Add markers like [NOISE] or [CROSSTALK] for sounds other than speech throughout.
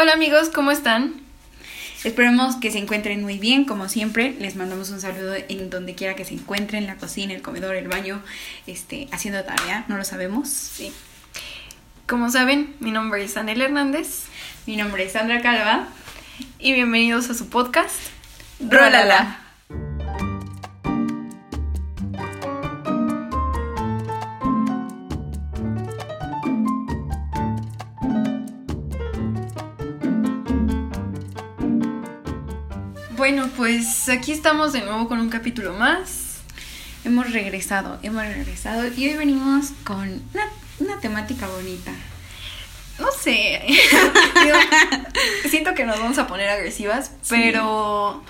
Hola amigos, ¿cómo están? Esperemos que se encuentren muy bien, como siempre. Les mandamos un saludo en donde quiera que se encuentren, la cocina, el comedor, el baño, este, haciendo tarea, no lo sabemos. Sí. Como saben, mi nombre es Anel Hernández. Mi nombre es Sandra Calva. Y bienvenidos a su podcast. Rólala. Bueno, pues aquí estamos de nuevo con un capítulo más. Hemos regresado, hemos regresado y hoy venimos con una, una temática bonita. No sé. [LAUGHS] siento que nos vamos a poner agresivas, pero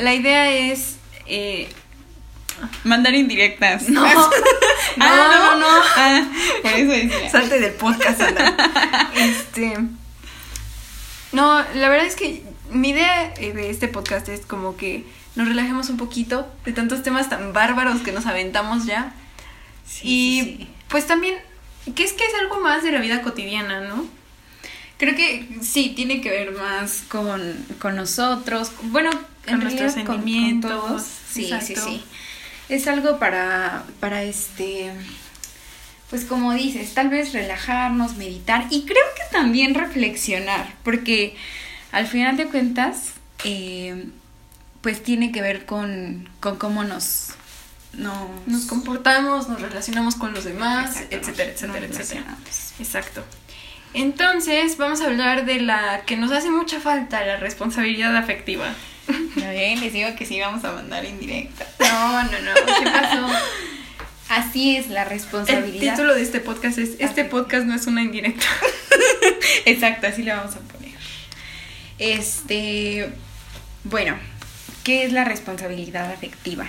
la idea es. Eh, Mandar indirectas. no, [LAUGHS] no, Ah, no, no. Ah, por eso decía. Salte del podcast, Ana. [LAUGHS] Este. No, la verdad es que mi idea eh, de este podcast es como que nos relajemos un poquito de tantos temas tan bárbaros que nos aventamos ya. Sí, y sí, pues también, que es que es algo más de la vida cotidiana, ¿no? Creo que sí, tiene que ver más con, con nosotros, bueno, Con nuestros realidad con- con sentimientos, todos. Sí, sí, sí. Es algo para, para este, pues como dices, tal vez relajarnos, meditar y creo que también reflexionar, porque al final de cuentas, eh, pues tiene que ver con, con cómo nos, nos, Nos comportamos, nos relacionamos con los demás, Exacto, etcétera, etcétera, etcétera. Exacto. Entonces, vamos a hablar de la que nos hace mucha falta, la responsabilidad afectiva. ¿Ya ven? Les digo que sí vamos a mandar indirecta. No, no, no. ¿Qué pasó? Así es la El responsabilidad. título de este podcast es Este podcast no es una indirecta. [LAUGHS] Exacto, así le vamos a poner. Este, bueno, ¿qué es la responsabilidad afectiva?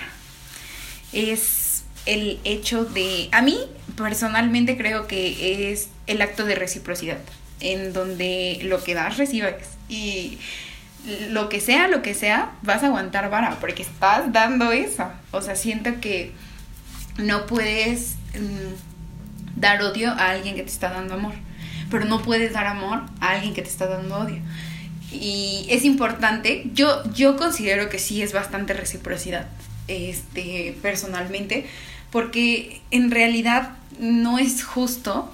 Es el hecho de, a mí personalmente creo que es el acto de reciprocidad, en donde lo que das recibes y lo que sea, lo que sea, vas a aguantar vara, porque estás dando eso. O sea, siento que no puedes mm, dar odio a alguien que te está dando amor, pero no puedes dar amor a alguien que te está dando odio. Y es importante, yo, yo considero que sí es bastante reciprocidad, este, personalmente, porque en realidad no es justo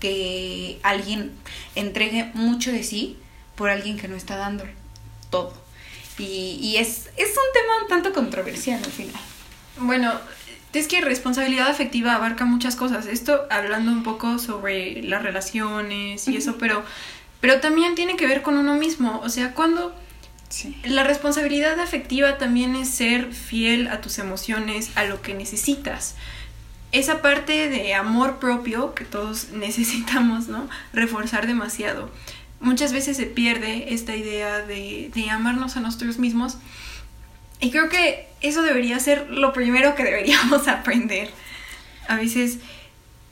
que alguien entregue mucho de sí por alguien que no está dando todo. Y, y es, es un tema un tanto controversial al final. Bueno, es que responsabilidad afectiva abarca muchas cosas. Esto hablando un poco sobre las relaciones y eso, pero, pero también tiene que ver con uno mismo. O sea, cuando Sí. la responsabilidad afectiva también es ser fiel a tus emociones, a lo que necesitas. Esa parte de amor propio que todos [LAUGHS] necesitamos, ¿no? Reforzar demasiado. Muchas veces se pierde esta idea de, de amarnos a nosotros mismos. Y creo que eso debería ser lo primero que [LAUGHS] deberíamos aprender. A veces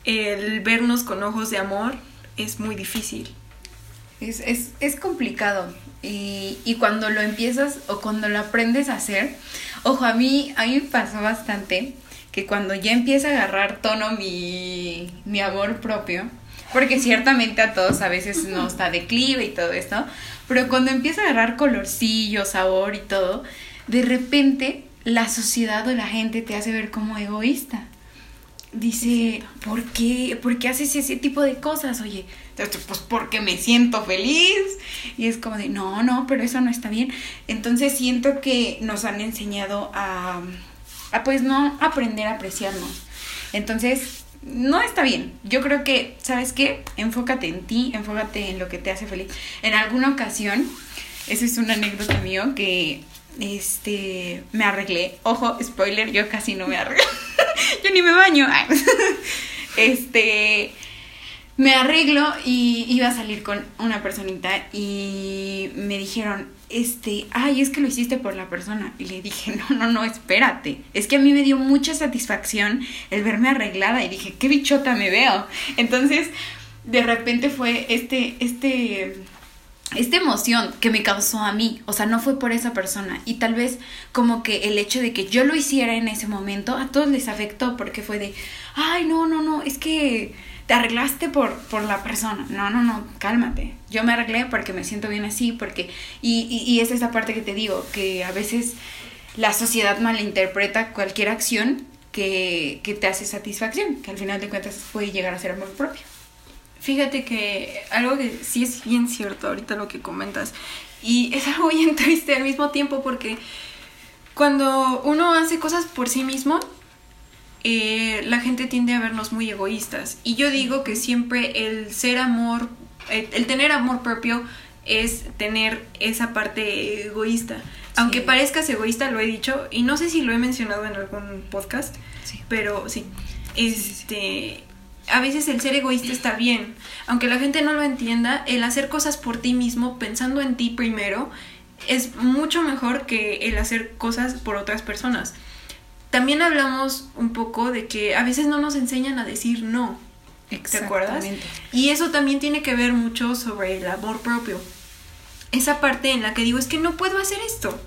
el vernos con ojos de amor es muy difícil. Es, es, es complicado. Y, y cuando lo empiezas o cuando lo aprendes a hacer, ojo, a mí, a mí me pasó bastante que cuando ya empieza a agarrar tono mi, mi amor propio, porque ciertamente a todos a veces nos da declive y todo esto, pero cuando empieza a agarrar colorcillo, sabor y todo, de repente la sociedad o la gente te hace ver como egoísta. Dice, ¿por qué? ¿Por qué haces ese tipo de cosas? Oye, pues porque me siento feliz. Y es como de, no, no, pero eso no está bien. Entonces siento que nos han enseñado a, pues no aprender a apreciarnos. Entonces, no está bien. Yo creo que, ¿sabes qué? Enfócate en ti, enfócate en lo que te hace feliz. En alguna ocasión, esa es una anécdota mío que este me arreglé. Ojo, spoiler, yo casi no me arreglo. [LAUGHS] yo ni me baño. [LAUGHS] Este me arreglo y iba a salir con una personita y me dijeron, este, ay, es que lo hiciste por la persona. Y le dije, no, no, no, espérate. Es que a mí me dio mucha satisfacción el verme arreglada y dije, qué bichota me veo. Entonces, de repente fue este, este, esta emoción que me causó a mí, o sea, no fue por esa persona. Y tal vez como que el hecho de que yo lo hiciera en ese momento, a todos les afectó porque fue de, ay, no, no, no, es que te arreglaste por, por la persona. No, no, no, cálmate. Yo me arreglé porque me siento bien así, porque... Y, y, y es esa parte que te digo, que a veces la sociedad malinterpreta cualquier acción que, que te hace satisfacción, que al final de cuentas puede llegar a ser amor propio. Fíjate que algo que sí es bien cierto ahorita lo que comentas, y es algo bien [LAUGHS] triste al mismo tiempo porque cuando uno hace cosas por sí mismo, eh, la gente tiende a vernos muy egoístas. Y yo digo que siempre el ser amor, el, el tener amor propio es tener esa parte egoísta. Aunque parezcas egoísta, lo he dicho, y no sé si lo he mencionado en algún podcast, Sí. pero sí. Este. A veces el ser egoísta está bien. Aunque la gente no lo entienda, el hacer cosas por ti mismo, pensando en ti primero, es mucho mejor que el hacer cosas por otras personas. También hablamos un poco de que a veces no nos enseñan a decir no. ¿Te acuerdas? Exactamente. Y eso también tiene que ver mucho sobre el amor propio. Esa parte en la que digo, es que no puedo hacer esto.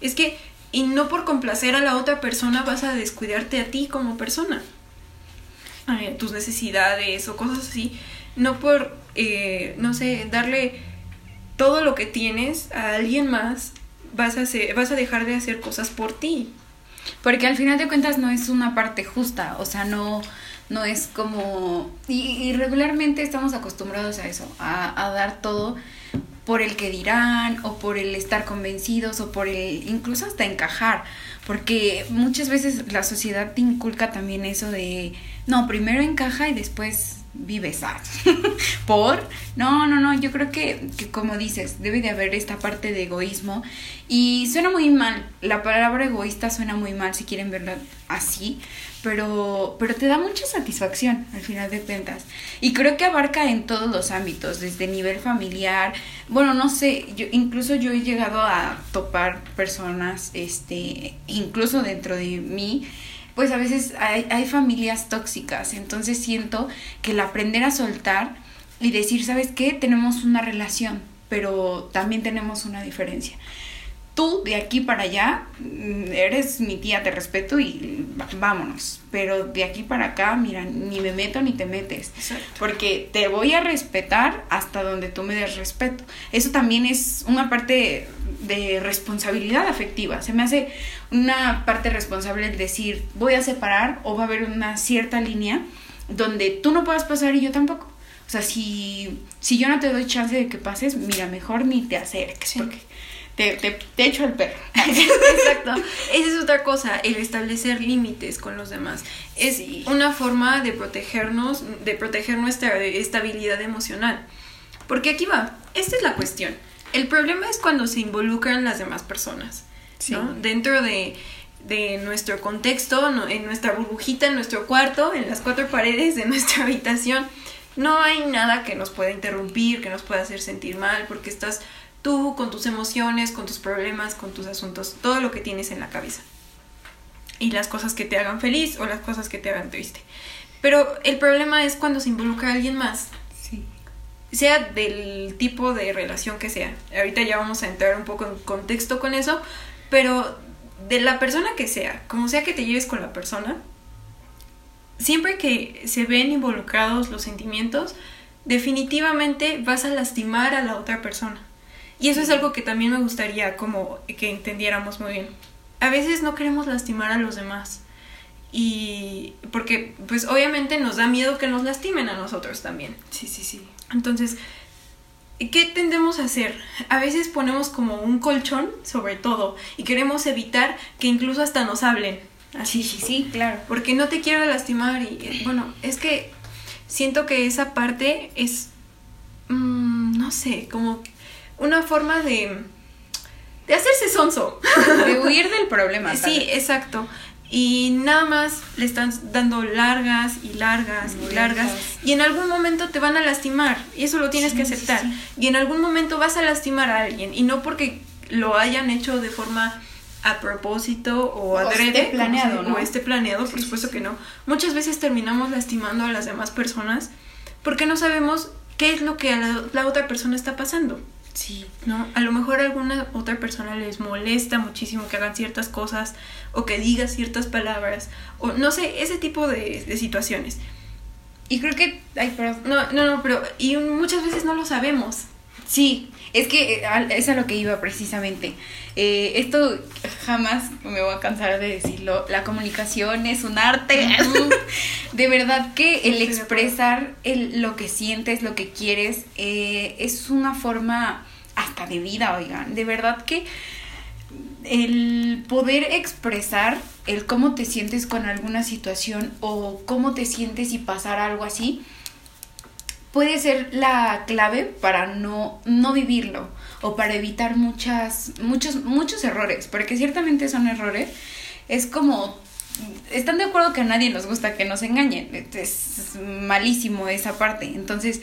Es que, y no por complacer a la otra persona vas a descuidarte a ti como persona. Eh, tus necesidades o cosas así. No por, eh, no sé, darle todo lo que tienes a alguien más, vas a, hacer, vas a dejar de hacer cosas por ti. Porque al final de cuentas no es una parte justa, o sea, no, no es como... Y, y regularmente estamos acostumbrados a eso, a, a dar todo por el que dirán o por el estar convencidos o por el incluso hasta encajar, porque muchas veces la sociedad te inculca también eso de, no, primero encaja y después vives. [LAUGHS] por, no, no, no, yo creo que, que como dices, debe de haber esta parte de egoísmo y suena muy mal, la palabra egoísta suena muy mal si quieren verla así, pero, pero te da mucha satisfacción al final de cuentas. Y creo que abarca en todos los ámbitos, desde nivel familiar, bueno, no sé, yo incluso yo he llegado a topar personas, este, incluso dentro de mí, pues a veces hay, hay familias tóxicas, entonces siento que el aprender a soltar y decir, ¿sabes qué? Tenemos una relación, pero también tenemos una diferencia tú de aquí para allá mm, eres mi tía, te respeto y vámonos. Pero de aquí para acá, mira, ni me meto ni te metes. Exacto. Porque te voy a respetar hasta donde tú me des respeto. Eso también es una parte de responsabilidad afectiva. Se me hace una parte responsable el decir, voy a separar o va a haber una cierta línea donde tú no puedas pasar y yo tampoco. O sea, si, si yo no te doy chance de que pases, mira, mejor ni te acerques Sí. porque te, te, te echo el perro. [LAUGHS] Exacto. Esa es otra cosa, el establecer límites con los demás. Es Sí. una forma de protegernos, de proteger nuestra estabilidad emocional. Porque aquí va, esta es la cuestión. El problema es cuando se involucran las demás personas. ¿no? Dentro de, de nuestro contexto, en nuestra burbujita, en nuestro cuarto, en las cuatro paredes de nuestra [LAUGHS] habitación, no hay nada que nos pueda interrumpir, que nos pueda hacer sentir mal, porque estás tú con tus emociones, con tus problemas, con tus asuntos, todo lo que tienes en la cabeza. Y las cosas que te hagan feliz o las cosas que te hagan triste. Pero el problema es cuando se involucra a alguien más, Sí. sea del tipo de relación que sea. Ahorita ya vamos a entrar un poco en contexto con eso, pero de la persona que sea, como sea que te lleves con la persona, siempre que se ven involucrados los sentimientos, definitivamente vas a lastimar a la otra persona. Y eso es algo que también me gustaría como que entendiéramos muy bien. A veces no queremos lastimar a los demás. Y porque pues obviamente nos da miedo que nos lastimen a nosotros también. Sí, sí, sí. Entonces, ¿qué tendemos a hacer? A veces ponemos como un colchón sobre todo y queremos evitar que incluso hasta nos hablen. Así, Sí, sí, sí, claro. porque no te quiero lastimar y bueno, es que siento que esa parte es, mm, no sé, como una forma de, de hacerse sonso. De huir del problema. Sí, exacto. Y nada más le están dando largas y largas Muy y largas. Y en algún momento te van a lastimar. Y eso lo tienes Sí, que aceptar. sí. Y en algún momento vas a lastimar a alguien. Y no porque lo hayan hecho de forma a propósito o O adrede. esté planeado, ¿no? O esté planeado, por supuesto que no. Muchas veces terminamos lastimando a las demás personas porque no sabemos qué es lo que a la, la otra persona está pasando. Sí. ¿no? A lo mejor a alguna otra persona les molesta muchísimo que hagan ciertas cosas o que digas ciertas palabras o no sé, ese tipo de, situaciones. Y creo que, ay, pero... No, no, no, pero y muchas veces no lo sabemos. Sí, es que eh, es a lo que iba precisamente. Eh, esto jamás me voy a cansar de decirlo. La comunicación es un arte. [LAUGHS] de verdad que el expresar el, lo que sientes, lo que quieres, eh, es una forma hasta de vida, oigan. De verdad que el poder expresar el cómo te sientes con alguna situación o cómo te sientes y pasar algo así puede ser la clave para no, no vivirlo o para evitar muchas, muchos, muchos errores, porque ciertamente son errores. Es como, están de acuerdo que a nadie nos gusta que nos engañen, es malísimo esa parte. Entonces,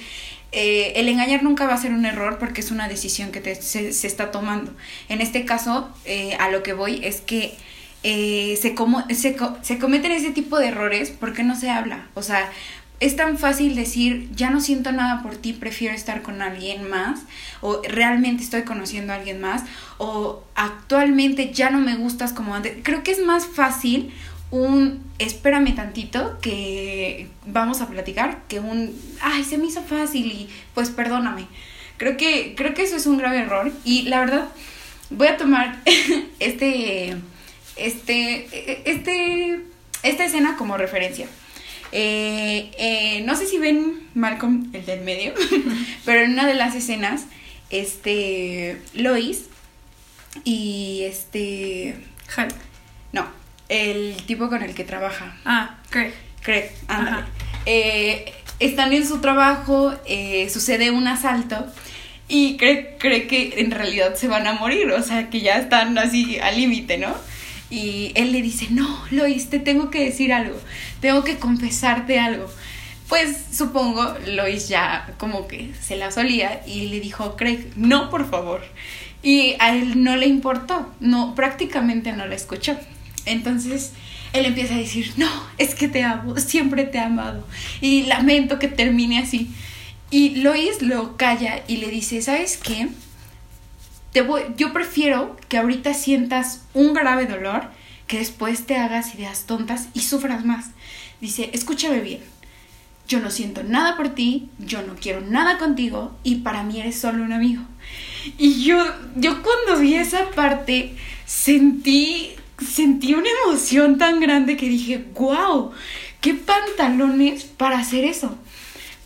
eh, el engañar nunca va a ser un error porque es una decisión que se, está tomando. En este caso, eh, a lo que voy es que eh, se, como, se, se cometen ese tipo de errores porque no se habla. O sea, es tan fácil decir, ya no siento nada por ti, prefiero estar con alguien más, o realmente estoy conociendo a alguien más, o actualmente ya no me gustas como antes. Creo que es más fácil un espérame tantito que vamos a platicar que un ay se me hizo fácil y pues perdóname creo que creo que eso es un grave error y la verdad voy a tomar [LAUGHS] este este este esta escena como referencia eh, eh, no sé si ven Malcolm, el del medio, [LAUGHS] pero en una de las escenas, este, Lois y este... Hal. No, el tipo con el que trabaja. Ah, Craig. Craig, eh, están en su trabajo, sucede un asalto y cree, cree que en realidad se van a morir, o sea, que ya están así al límite, ¿no? Y él le dice, no, Lois, te tengo que decir algo, tengo que confesarte algo. Pues supongo Lois ya como que se la solía y le dijo, Craig, no, por favor. Y a él no le importó, no, prácticamente no la escuchó. Entonces él empieza a decir, no, es que te amo, siempre te he amado y lamento que termine así. Y Lois lo calla y le dice, ¿sabes qué? Yo prefiero que ahorita sientas un grave dolor que después te hagas ideas tontas y sufras más. Dice, escúchame bien, yo no siento nada por ti, yo no quiero nada contigo y para mí eres solo un amigo. Y yo, yo cuando vi esa parte sentí, sentí una emoción tan grande que dije, wow, qué pantalones para hacer eso.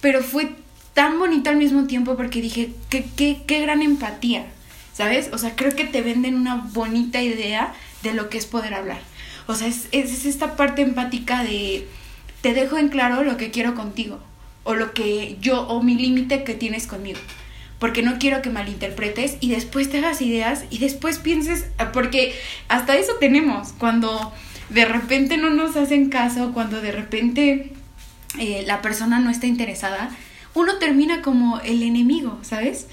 Pero fue tan bonito al mismo tiempo porque dije, qué, qué, qué gran empatía. ¿Sabes? O sea, creo que te venden una bonita idea de lo que es poder hablar. O sea, es, es esta parte empática de te dejo en claro lo que quiero contigo o lo que yo o mi límite que tienes conmigo. Porque no quiero que malinterpretes y después te hagas ideas y después pienses, porque hasta eso tenemos, cuando de repente no nos hacen caso, cuando de repente eh, la persona no está interesada, uno termina como el enemigo, ¿sabes?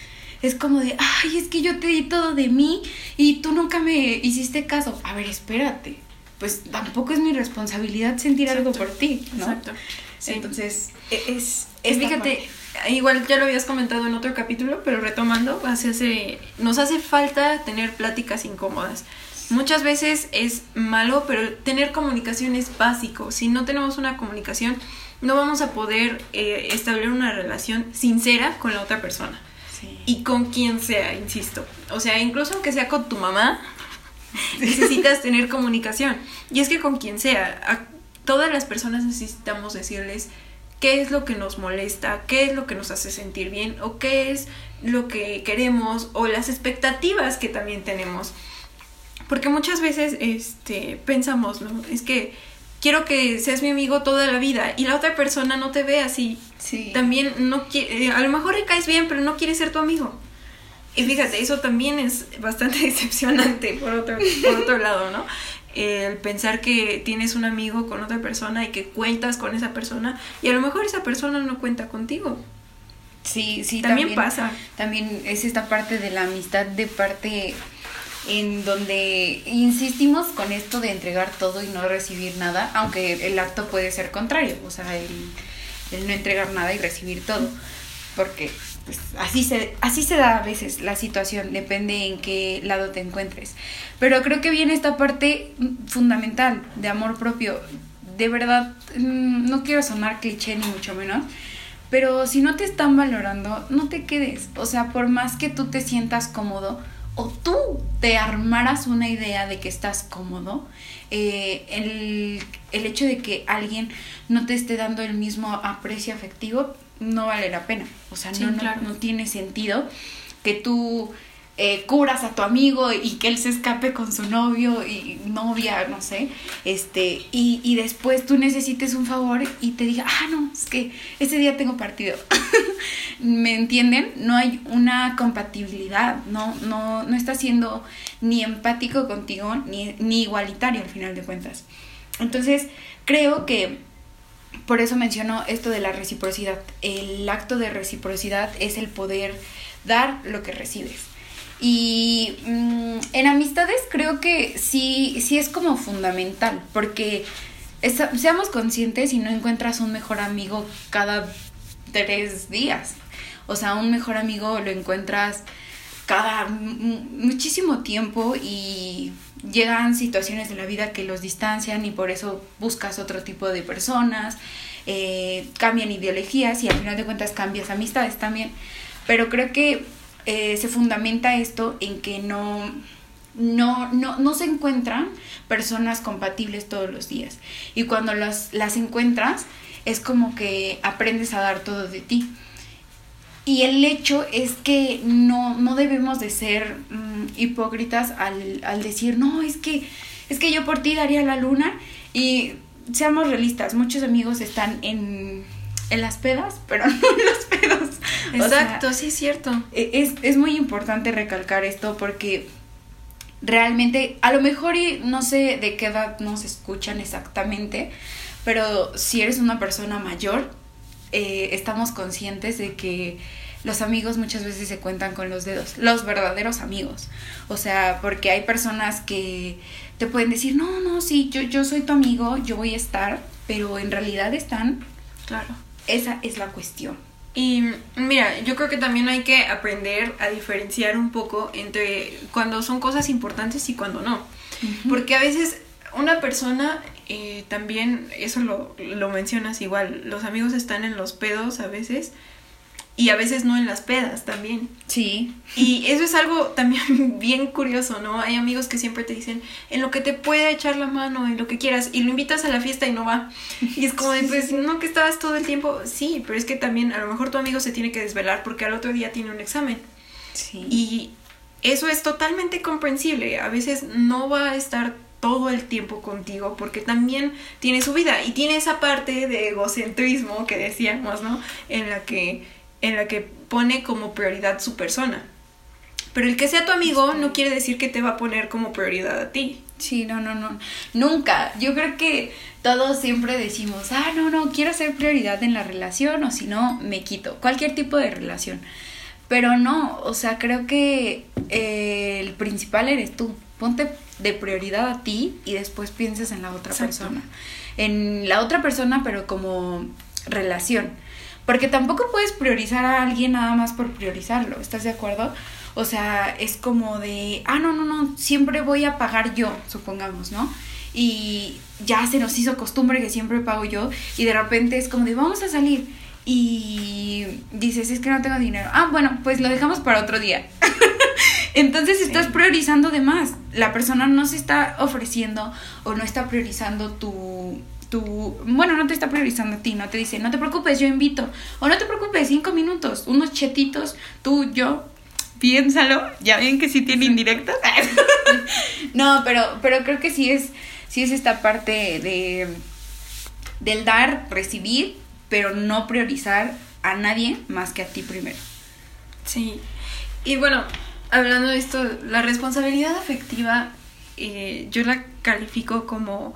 Es como de, ay, es que yo te di todo de mí y tú nunca me hiciste caso. A ver, espérate. Pues tampoco es mi responsabilidad sentir algo por ti, ¿no? Exacto. Entonces, e-, es... es fíjate, igual ya lo habías comentado en otro capítulo, pero retomando, hace, nos hace falta tener pláticas incómodas. Muchas veces es malo, pero tener comunicación es básico. Si no tenemos una comunicación, no vamos a poder eh, establecer una relación sincera con la otra persona. Y con quien sea, insisto. O sea, incluso aunque sea con tu mamá, [LAUGHS] necesitas tener comunicación. Y es que con quien sea, a todas las personas necesitamos decirles qué es lo que nos molesta, qué es lo que nos hace sentir bien o qué es lo que queremos o las expectativas que también tenemos. Porque muchas veces este pensamos, ¿no? Es que quiero que seas mi amigo toda la vida y la otra persona no te ve así. Sí. También no quiere, eh, a lo mejor le caes bien, pero no quiere ser tu amigo. Y fíjate, eso también es bastante [LAUGHS] decepcionante por otro, por otro lado, ¿no? El pensar que tienes un amigo con otra persona y que cuentas con esa persona y a lo mejor esa persona no cuenta contigo. Sí, sí, también pasa. También es esta parte de la amistad de parte en donde insistimos con esto de entregar todo y no recibir nada, aunque el acto puede ser contrario, o sea, el, no entregar nada y recibir todo, porque pues, así, se, así se da a veces la situación, depende en qué lado te encuentres. Pero creo que viene esta parte fundamental de amor propio. de verdad, mm, no quiero sonar cliché ni mucho menos, pero si no te están valorando, no te quedes. O sea, por más que tú te sientas cómodo o tú te armaras una idea de que estás cómodo, eh, el, el hecho de que alguien no te esté dando el mismo aprecio afectivo no vale la pena. O sea, no, no, no tiene sentido que tú eh, curas a tu amigo y que él se escape con su novio y novia, no sé, este, y, y después tú necesites un favor y te diga, ah, no, es que ese día tengo partido. [LAUGHS] ¿Me entienden? No hay una compatibilidad, no, no, no está siendo ni empático contigo ni, ni igualitario al final de cuentas. Entonces, creo que por eso menciono esto de la reciprocidad. El acto de reciprocidad es el poder dar lo que recibes. Y mm, en amistades creo que sí, sí es como fundamental, porque seamos conscientes y no encuentras un mejor amigo cada tres días. O sea, un mejor amigo lo encuentras cada muchísimo tiempo y llegan situaciones de la vida que los distancian y por eso buscas otro tipo de personas, eh, cambian ideologías y al final de cuentas cambias amistades también. Pero creo que eh, se fundamenta esto en que no, no, no, no se encuentran personas compatibles todos los días. Y cuando las, las encuentras, es como que aprendes a dar todo de ti. Y el hecho es que no, no debemos de ser mm, hipócritas al, al, decir, no, es que, es que yo por ti daría la luna. Y seamos realistas, muchos amigos están en, en las pedas, [LAUGHS] pero no en los pedos. Exacto, sí es cierto. E, es, es muy importante recalcar esto porque realmente, a lo mejor y no sé de qué edad nos escuchan exactamente, pero si eres una persona mayor, eh, estamos conscientes de que los amigos muchas veces se cuentan con los dedos, los verdaderos amigos. O sea, porque hay personas que te pueden decir, no, no, sí, yo, yo soy tu amigo, yo voy a estar, pero en realidad están. Claro. Esa es la cuestión. Y mira, yo creo que también hay que aprender a diferenciar un poco entre cuando son cosas importantes y cuando no. Porque a veces una persona eh, también, eso lo, lo mencionas igual, los amigos están en los pedos a veces y a veces no en las pedas también. Sí. Y eso es algo también [LAUGHS] bien curioso, ¿no? Hay amigos que siempre te dicen, en lo que te puede echar la mano, en lo que quieras, y lo invitas a la fiesta y no va. Y es como de, pues, no que estabas todo el tiempo, sí, pero es que también a lo mejor tu amigo se tiene que desvelar porque al otro día tiene un examen. Sí. Y eso es totalmente comprensible. A veces no va a estar todo el tiempo contigo porque también tiene su vida y tiene esa parte de egocentrismo que decíamos, ¿no? En la que en la que pone como prioridad su persona. Pero el que sea tu amigo no quiere decir que te va a poner como prioridad a ti. Sí, no, no, no. Nunca. Yo creo que todos siempre decimos, ah, no, no, quiero ser prioridad en la relación o si no, me quito. Cualquier tipo de relación. Pero no, o sea, creo que eh, el principal eres tú. Ponte de prioridad a ti y después pienses en la otra persona. En la otra persona, pero como relación. Porque tampoco puedes priorizar a alguien nada más por priorizarlo, ¿estás de acuerdo? O sea, es como de, ah, no, no, no, siempre voy a pagar yo, supongamos, ¿no? Y ya se nos hizo costumbre que siempre pago yo y de repente es como de, vamos a salir. Y dices, es que no tengo dinero. Ah, bueno, pues lo dejamos para otro día. [LAUGHS] Entonces estás priorizando de más. La persona no se está ofreciendo o no está priorizando tu, bueno, no te está priorizando a ti, no te dice, no te preocupes, yo invito, o no te preocupes, cinco minutos, unos chetitos, tú, yo, piénsalo, ya ven que sí tiene indirectas. [LAUGHS] no, pero, pero creo que sí es, sí es esta parte de, del dar, recibir, pero no priorizar a nadie más que a ti primero. Sí, y bueno, hablando de esto, la responsabilidad afectiva, eh, yo la califico como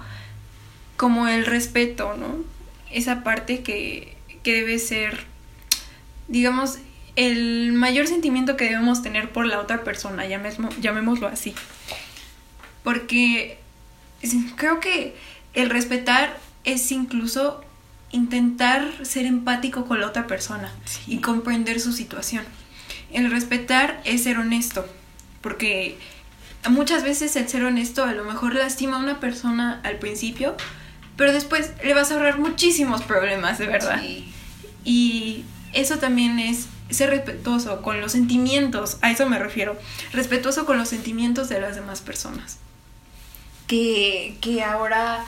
como el respeto, ¿no? Esa parte que, que debe ser, digamos, el mayor sentimiento que debemos tener por la otra persona, llamémoslo así. Porque creo que el respetar es incluso intentar ser empático con la otra persona y comprender su situación. El respetar es ser honesto, porque muchas veces el ser honesto a lo mejor lastima a una persona al principio, pero después le vas a ahorrar muchísimos problemas, de verdad. Y eso también es ser respetuoso con los sentimientos, a eso me refiero, respetuoso con los sentimientos de las demás personas. Que, que ahora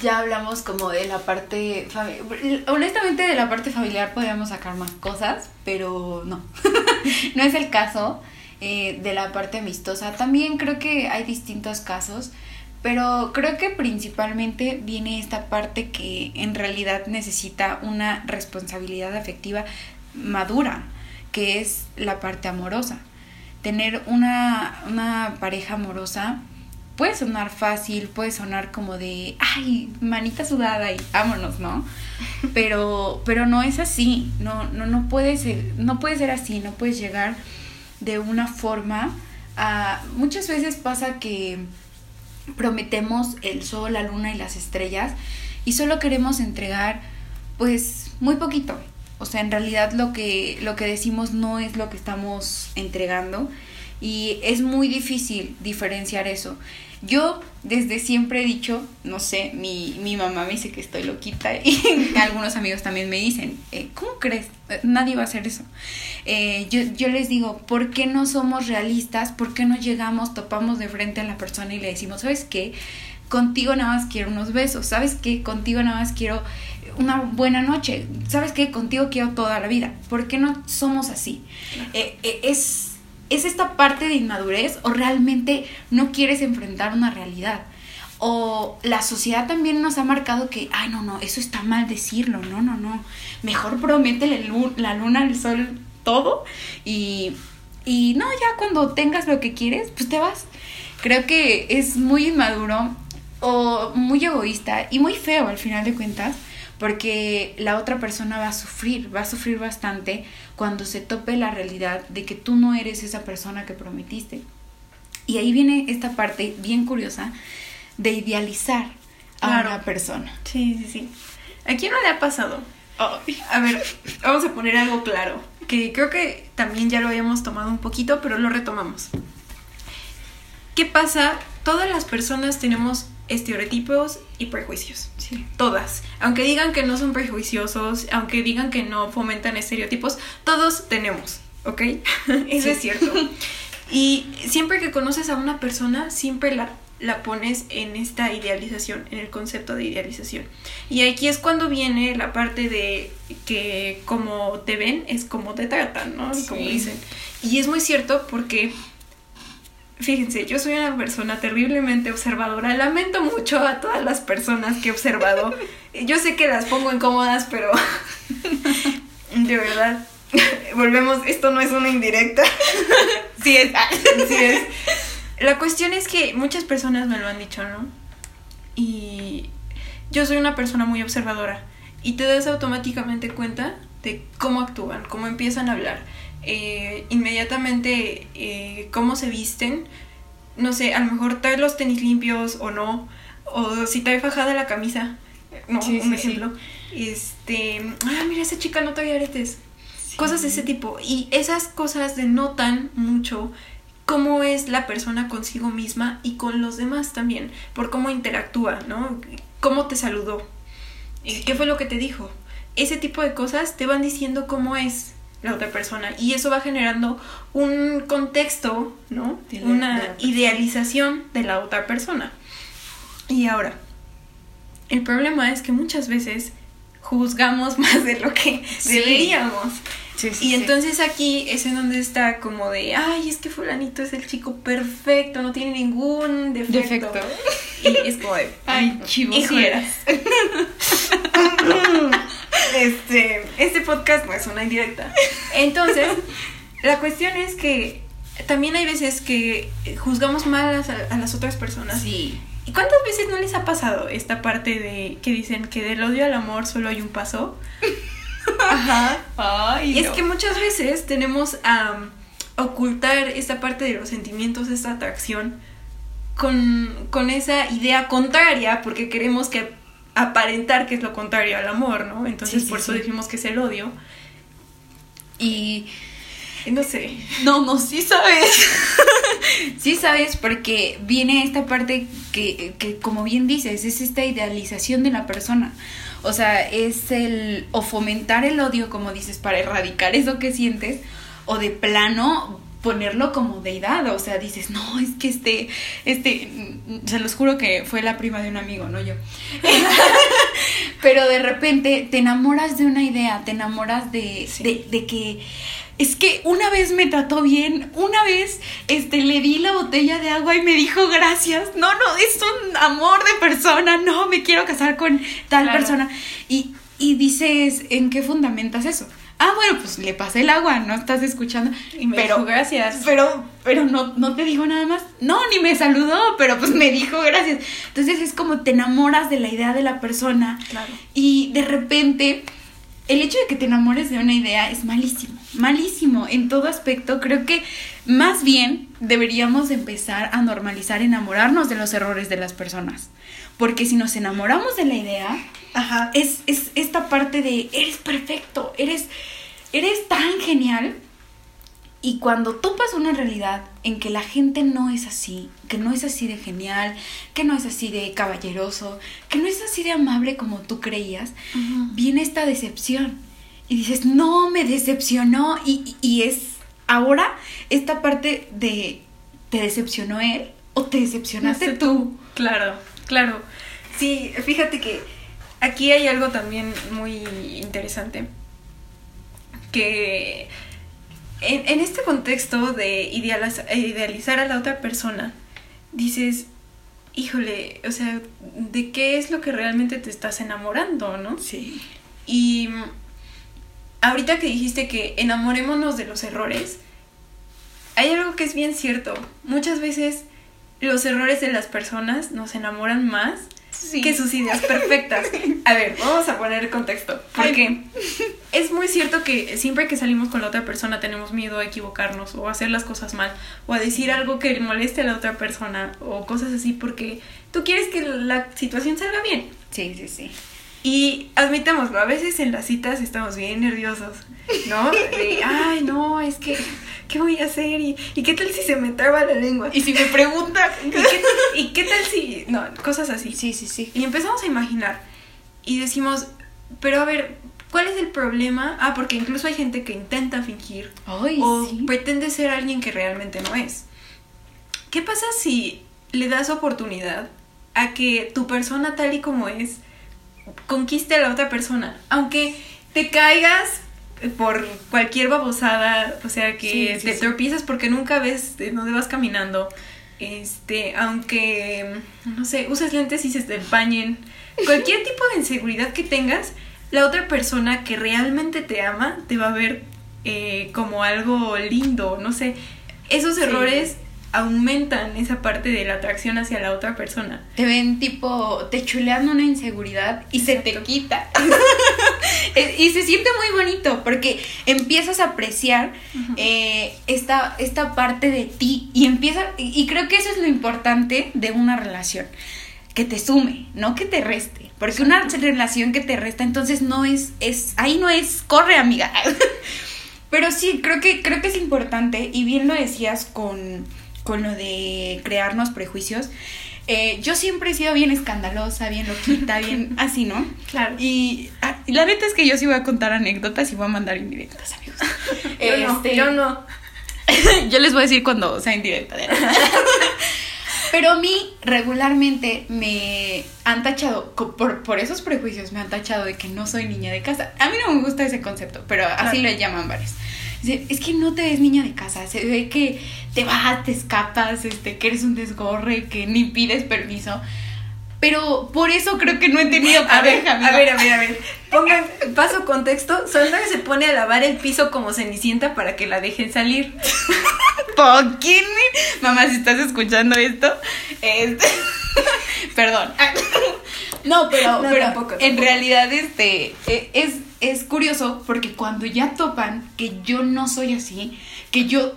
ya hablamos como de la parte honestamente de la parte familiar podríamos sacar más cosas pero no [LAUGHS] no es el caso eh, de la parte amistosa también creo que hay distintos casos pero creo que principalmente viene esta parte que en realidad necesita una responsabilidad afectiva madura que es la parte amorosa tener una, una pareja amorosa puede sonar fácil, puede sonar como de, ay, manita sudada y vámonos, ¿no? [LAUGHS] Pero, pero no es así, no, no, no puede ser, no puede ser así, no puedes llegar de una forma a, muchas veces pasa que prometemos el sol, la luna y las estrellas y solo queremos entregar pues muy poquito. O sea, en realidad lo que, lo que decimos no es lo que estamos entregando y es muy difícil diferenciar eso. Yo desde siempre he dicho, no sé, mi, mi mamá me dice que estoy loquita y [LAUGHS] algunos amigos también me dicen, eh, ¿cómo crees? Eh, nadie va a hacer eso. Eh, yo, yo les digo, ¿por qué no somos realistas? ¿Por qué no llegamos, topamos de frente a la persona y le decimos, ¿sabes qué? Contigo nada más quiero unos besos, ¿sabes qué? Contigo nada más quiero una buena noche, ¿sabes qué? Contigo quiero toda la vida. ¿Por qué no somos así? es ¿Es esta parte de inmadurez o realmente no quieres enfrentar una realidad? O la sociedad también nos ha marcado que, ay, no, no, eso está mal decirlo, no, no, no. Mejor prométele la luna, el sol, todo. Y, y no, ya cuando tengas lo que quieres, pues te vas. Creo que es muy inmaduro o muy egoísta y muy feo al final de cuentas porque la otra persona va a sufrir, va a sufrir bastante cuando se tope la realidad de que tú no eres esa persona que prometiste. Y ahí viene esta parte bien curiosa de idealizar a una persona. Sí, sí, sí. ¿A quién no le ha pasado? a ver, vamos a poner algo claro, que creo que también ya lo habíamos tomado un poquito, pero lo retomamos. ¿Qué pasa? Todas las personas tenemos estereotipos y prejuicios. Sí. Todas. Aunque digan que no son prejuiciosos, aunque digan que no fomentan estereotipos, todos tenemos, ¿ok? [LAUGHS] Eso es cierto. [LAUGHS] Y siempre que conoces a una persona, siempre la, la pones en esta idealización, en el concepto de idealización. Y aquí es cuando viene la parte de que como te ven es como te tratan, ¿no? Como dicen. Y es muy cierto porque Fíjense, yo soy una persona terriblemente observadora. Lamento mucho a todas las personas que he observado. [LAUGHS] Yo sé que las pongo incómodas, pero [LAUGHS] de verdad, volvemos, esto no es una indirecta. [LAUGHS] sí es. sí es. La cuestión es que muchas personas me lo han dicho, ¿no? Y yo soy una persona muy observadora y te das automáticamente cuenta de cómo actúan, cómo empiezan a hablar eh, inmediatamente eh, cómo se visten. No sé, a lo mejor trae los tenis limpios o no. O si trae fajada la camisa. No, un ejemplo. Este, ah, mira, esa chica no trae aretes. Cosas de ese tipo. Y esas cosas denotan mucho cómo es la persona consigo misma y con los demás también. Por cómo interactúa, ¿no? Cómo te saludó. ¿Qué fue lo que te dijo? Ese tipo de cosas te van diciendo cómo es la otra persona y eso va generando un contexto, ¿no? Una idealización de la otra persona. Y ahora, el problema es que muchas veces juzgamos [LAUGHS] más de lo que deberíamos. Y entonces aquí es en donde está como de, ay, es que fulanito es el chico perfecto, no tiene ningún defecto. Y es como de, [LAUGHS] ay, chivos. [LAUGHS] este, este podcast no es una indirecta. Entonces, la cuestión es que también hay veces que juzgamos mal a, las otras personas. Sí. ¿Y cuántas veces no les ha pasado esta parte de que dicen que del odio al amor solo hay un paso? Ajá. Ay, es que muchas veces tenemos a ocultar esta parte de los sentimientos, esta atracción, con, con esa idea contraria, porque queremos que aparentar que es lo contrario al amor, ¿no? Entonces por eso decimos que es el odio. Y no sé. No, no, sí sabes. [LAUGHS] Sí, sabes, porque viene esta parte que, que, como bien dices, es esta idealización de la persona. O sea, es el o fomentar el odio, como dices, para erradicar eso que sientes, o de plano ponerlo como deidad, o sea, dices, no, es que este, este, se los juro que fue la prima de un amigo, no yo. [LAUGHS] Pero de repente te enamoras de una idea, te enamoras de, de, de que es que una vez me trató bien, una vez este le di la botella de agua y me dijo gracias. No, no, es un amor de persona, no, me quiero casar con tal persona. Y, y dices, ¿en qué fundamentas eso? Ah, bueno, pues le pasé el agua, no estás escuchando. Y me pero, dijo gracias. Pero, pero no, no te dijo nada más. No, ni me saludó, pero pues me dijo gracias. Entonces es como te enamoras de la idea de la persona. Claro. Y de repente, el hecho de que te enamores de una idea es malísimo. Malísimo en todo aspecto. Creo que más bien deberíamos empezar a normalizar enamorarnos de los errores de las personas. Porque si nos enamoramos de la idea, Ajá. es, es esta parte de eres perfecto, eres, eres tan genial. Y cuando topas una realidad en que la gente no es así, que no es así de genial, que no es así de caballeroso, que no es así de amable como tú creías, viene esta decepción. Y dices, no, me decepcionó. Y, y es ahora esta parte de, ¿te decepcionó él o te decepcionaste No sé tú? Claro, claro. Sí, fíjate que aquí hay algo también muy interesante. Que en, en este contexto de idealiz- idealizar a la otra persona, dices, híjole, o sea, ¿de qué es lo que realmente te estás enamorando, no? Sí. Y ahorita que dijiste que enamorémonos de los errores, hay algo que es bien cierto. Muchas veces los errores de las personas nos enamoran más Sí. que sus ideas perfectas. [LAUGHS] A ver, vamos a poner el contexto. Porque es muy cierto que siempre que salimos con la otra persona tenemos miedo a equivocarnos o a hacer las cosas mal o a decir algo que moleste a la otra persona o cosas así porque tú quieres que la situación salga bien. Sí, sí, sí. Y admitémoslo, a veces en las citas estamos bien nerviosos, ¿no? De, ay, no, es que, ¿qué voy a hacer? ¿Y, ¿y qué tal si se me traba la lengua? Y si me preguntan. ¿Y qué, y qué tal si.? No, cosas así. Sí, sí, sí. Y empezamos a imaginar. Y decimos, pero a ver, ¿cuál es el problema? Ah, porque incluso hay gente que intenta fingir Ay, o sí. pretende ser alguien que realmente no es. ¿Qué pasa si le das oportunidad a que tu persona tal y como es conquiste a la otra persona? Aunque te caigas por cualquier babosada, o sea, que Sí, sí, te sí. tropiezas porque nunca ves de dónde vas caminando. Este, aunque, no sé, uses lentes y se te empañen. Cualquier tipo de inseguridad que tengas, la otra persona que realmente te ama te va a ver eh, como algo lindo, no sé. Esos errores aumentan esa parte de la atracción hacia la otra persona. Te ven tipo, te chuleando una inseguridad y se te quita. [LAUGHS] Y se siente muy bonito porque empiezas a apreciar eh, esta, esta parte de ti y empieza, y y creo que eso es lo importante de una relación, que te sume, no que te reste. Porque una relación que te resta, entonces no es, es, ahí no es, corre amiga. [LAUGHS] Pero sí, creo que, creo que es importante, y bien lo decías con, con lo de crearnos prejuicios. Eh, yo siempre he sido bien escandalosa, bien loquita, [LAUGHS] bien así, ¿no? Claro. Y, ah, y la neta es que yo sí voy a contar anécdotas y voy a mandar indirectas, amigos. [LAUGHS] Yo no, Este, yo no. [LAUGHS] yo les voy a decir cuando sea indirecta. Pero a mí regularmente me han tachado, por, por esos prejuicios, me han tachado de que no soy niña de casa. A mí no me gusta ese concepto, pero así Claro. le llaman varios. Dice, es que no te ves niña de casa, se ve que te vas, te escapas, este, que eres un desgorre, que ni pides permiso. Pero por eso creo que no he tenido A ver, pareja. a ver, a ver, a ver. Pongan, paso contexto. Sandra se pone a lavar el piso como cenicienta para que la dejen salir. [LAUGHS] ¿Por Mamá, si estás escuchando esto, este... [LAUGHS] Perdón. No, pero, No, pero tampoco, en tampoco. realidad este e- es, es curioso porque cuando ya topan que yo no soy así, que yo...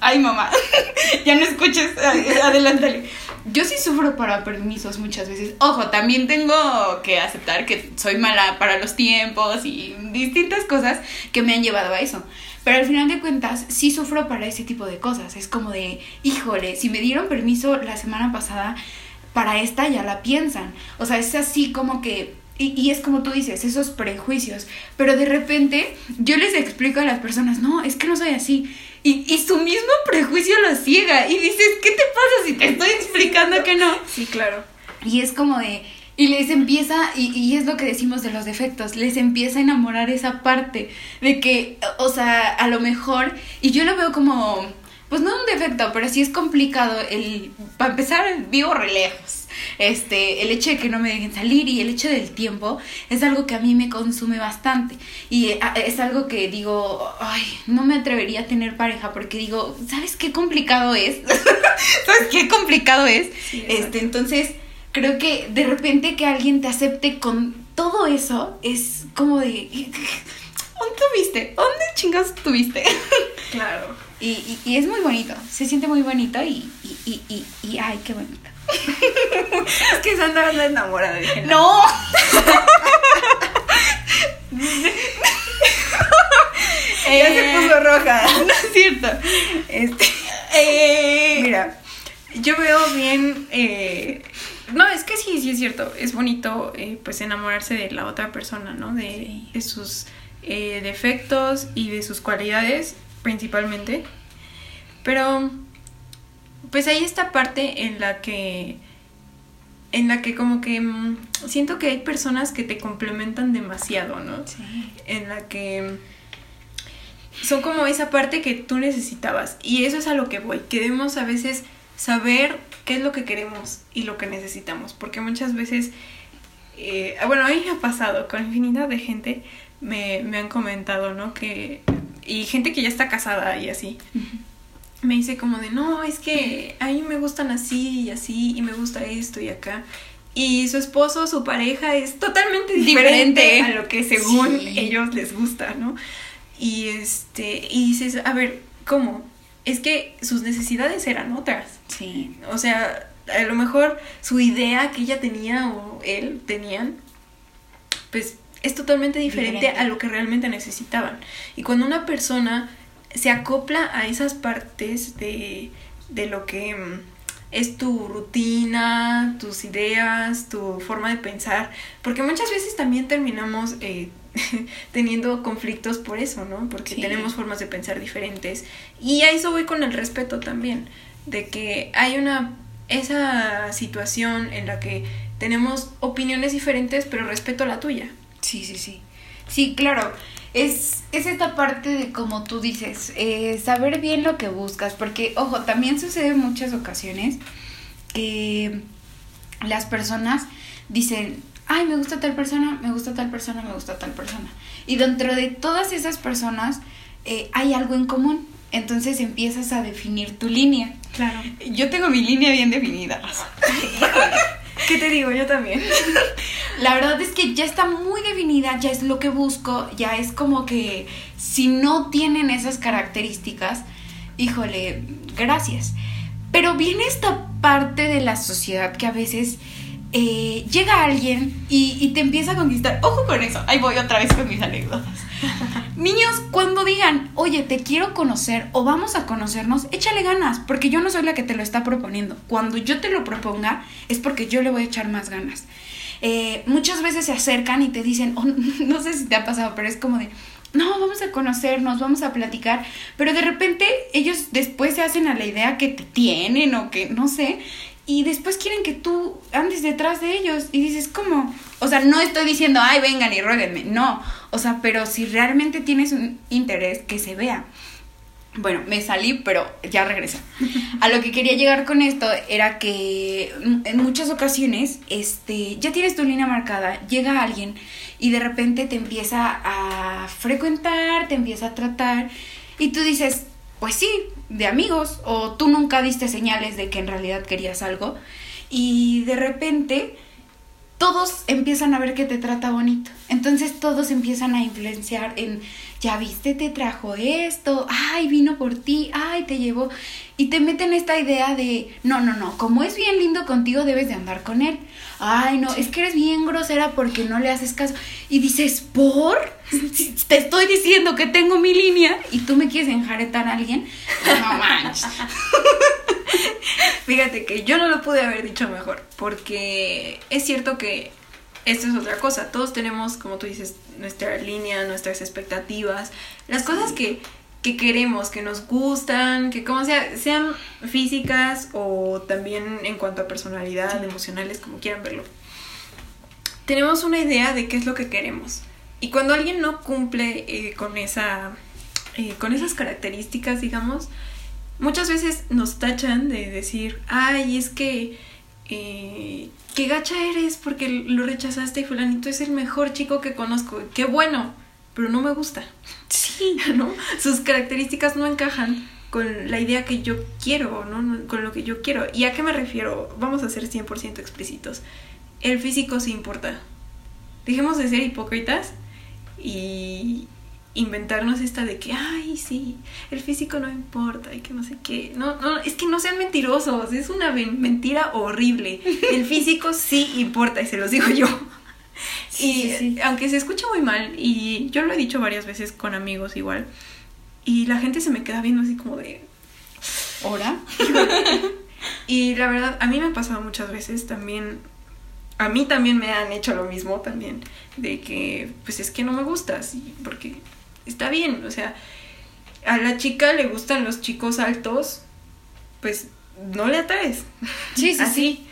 Ay, mamá, [LAUGHS] ya no escuches, adelántale. Yo sí sufro para permisos muchas veces. Ojo, también tengo que aceptar que soy mala para los tiempos y distintas cosas que me han llevado a eso. Pero al final de cuentas, sí sufro para ese tipo de cosas. Es como de, híjole, si me dieron permiso la semana pasada, para esta ya la piensan. O sea, es así como que y, y, es como tú dices, esos prejuicios. Pero de repente yo les explico a las personas, no, es que no soy así. Y, y su mismo prejuicio lo ciega. Y dices, ¿qué te pasa si te estoy explicando que no? Sí, claro. Y es como de... Y les empieza, y, y es lo que decimos de los defectos, les empieza a enamorar esa parte de que, o sea, a lo mejor, y yo lo veo como, pues no un defecto, pero sí es complicado el, para empezar, vivo re lejos este, el hecho de que no me dejen salir y el hecho del tiempo es algo que a mí me consume bastante. Y eh, es algo que digo, ay, no me atrevería a tener pareja porque digo, ¿sabes qué complicado es? [LAUGHS] ¿Sabes qué complicado es? este, entonces, creo que de repente que alguien te acepte con todo eso es como de... ¿Dónde tuviste? ¿Dónde chingados tuviste? Claro. Y, y, y, es muy bonito, se siente muy bonito y, y, y, y ay, qué bonito [LAUGHS] es que Sandra anda enamorada. Dije, no. [LAUGHS] ya se eh, puso roja. [LAUGHS] No es cierto. Este, eh, mira, yo veo bien. Eh, no, es que sí, sí es cierto. Es bonito, eh, pues, enamorarse de la otra persona, ¿no? De, sí. de sus eh, defectos y de sus cualidades, principalmente. Pero pues hay esta parte en la que en la que como que mmm, siento que hay personas que te complementan demasiado, ¿no? Sí. En la que son como esa parte que tú necesitabas y eso es a lo que voy. Queremos a veces saber qué es lo que queremos y lo que necesitamos, porque muchas veces, eh, bueno, a mí me ha pasado con infinidad de gente, me, me han comentado, ¿no? Que, y gente que ya está casada y así. Uh -huh me dice como de, no, es que a mí me gustan así y así y me gusta esto y acá. Y su esposo, su pareja es totalmente diferente, diferente. a lo que según sí. ellos les gusta, ¿no? Y este, y dices, a ver, ¿cómo? Es que sus necesidades eran otras. Sí. O sea, a lo mejor su idea que ella tenía o él tenían, pues es totalmente diferente, diferente. a lo que realmente necesitaban. Y cuando una persona se acopla a esas partes de, de lo que mm, es tu rutina, tus ideas, tu forma de pensar, porque muchas veces también terminamos eh, [LAUGHS] teniendo conflictos por eso, ¿no? Porque sí. tenemos formas de pensar diferentes. Y a eso voy con el respeto también, de que hay una, esa situación en la que tenemos opiniones diferentes, pero respeto a la tuya. Sí, sí, sí. Sí, claro es, es esta parte de, como tú dices, eh, saber bien lo que buscas, porque, ojo, también sucede en muchas ocasiones que las personas dicen, ay, me gusta tal persona, me gusta tal persona, me gusta tal persona. Y dentro de todas esas personas eh, hay algo en común. Entonces empiezas a definir tu línea. Claro. Yo tengo mi línea bien definida. [LAUGHS] ¿Qué te digo? Yo también. [LAUGHS] La verdad es que ya está muy definida, ya es lo que busco, ya es como que si no tienen esas características, híjole, gracias. Pero viene esta parte de la sociedad que a veces eh, llega alguien y, y, te empieza a conquistar. Ojo con eso, ahí voy otra vez con mis anécdotas. [LAUGHS] Niños, cuando digan, oye, te quiero conocer o vamos a conocernos, échale ganas, porque yo no soy la que te lo está proponiendo. Cuando yo te lo proponga, es porque yo le voy a echar más ganas. Eh, muchas veces se acercan y te dicen, [LAUGHS] oh, no sé si te ha pasado, pero es como de, no, vamos a conocernos, vamos a platicar, pero de repente ellos después se hacen a la idea que te tienen o que no sé, y después quieren que tú andes detrás de ellos y dices, ¿cómo? O sea, no estoy diciendo, ay, vengan y ruéguenme, no, o sea, pero si realmente tienes un interés, que se vea. Bueno, me salí, pero ya regresé. [LAUGHS] A lo que quería llegar con esto era que en muchas ocasiones, este, ya tienes tu línea marcada, llega alguien y de repente te empieza a frecuentar, te empieza a tratar y tú dices, pues sí, de amigos, o tú nunca diste señales de que en realidad querías algo, y de repente todos empiezan a ver que te trata bonito. Entonces todos empiezan a influenciar en, ya viste, te trajo esto, ay, vino por ti, ay, te llevó. Y te meten esta idea de, no, no, no, como es bien lindo contigo, debes de andar con él. Ay, no, es que eres bien grosera porque no le haces caso. Y dices, ¿por? Te estoy diciendo que tengo mi línea y tú me quieres enjaretar a alguien. No manches. Fíjate que yo no lo pude haber dicho mejor, porque es cierto que esto es otra cosa. Todos tenemos, como tú dices, nuestra línea, nuestras expectativas, las cosas que, que queremos, que nos gustan, que como sea, sean físicas o también en cuanto a personalidad, emocionales, como quieran verlo. Tenemos una idea de qué es lo que queremos. Y cuando alguien no cumple eh, con, esa, eh, con esas características, digamos, muchas veces nos tachan de decir, ay, es que, eh, qué gacha eres porque lo rechazaste y fulanito es el mejor chico que conozco, qué bueno, pero no me gusta. Sí, [LAUGHS] ¿no? Sus características no encajan con la idea que yo quiero, ¿no? Con lo que yo quiero. ¿Y a qué me refiero? Vamos a ser 100% explícitos. El físico sí importa. Dejemos de ser hipócritas y, inventarnos esta de que, ay, sí, el físico no importa y que no sé qué. No, no, es que no sean mentirosos, es una mentira horrible. El físico sí importa y se los digo yo. y aunque se escucha muy mal, y yo lo he dicho varias veces con amigos igual, y la gente se me queda viendo así como de... ¿Hora? [LAUGHS] y la verdad, a mí me ha pasado muchas veces también a mí también me han hecho lo mismo también, de que pues es que no me gustas, porque está bien, o sea, a la chica le gustan los chicos altos, pues no le atraes. Sí, sí, [LAUGHS] Así.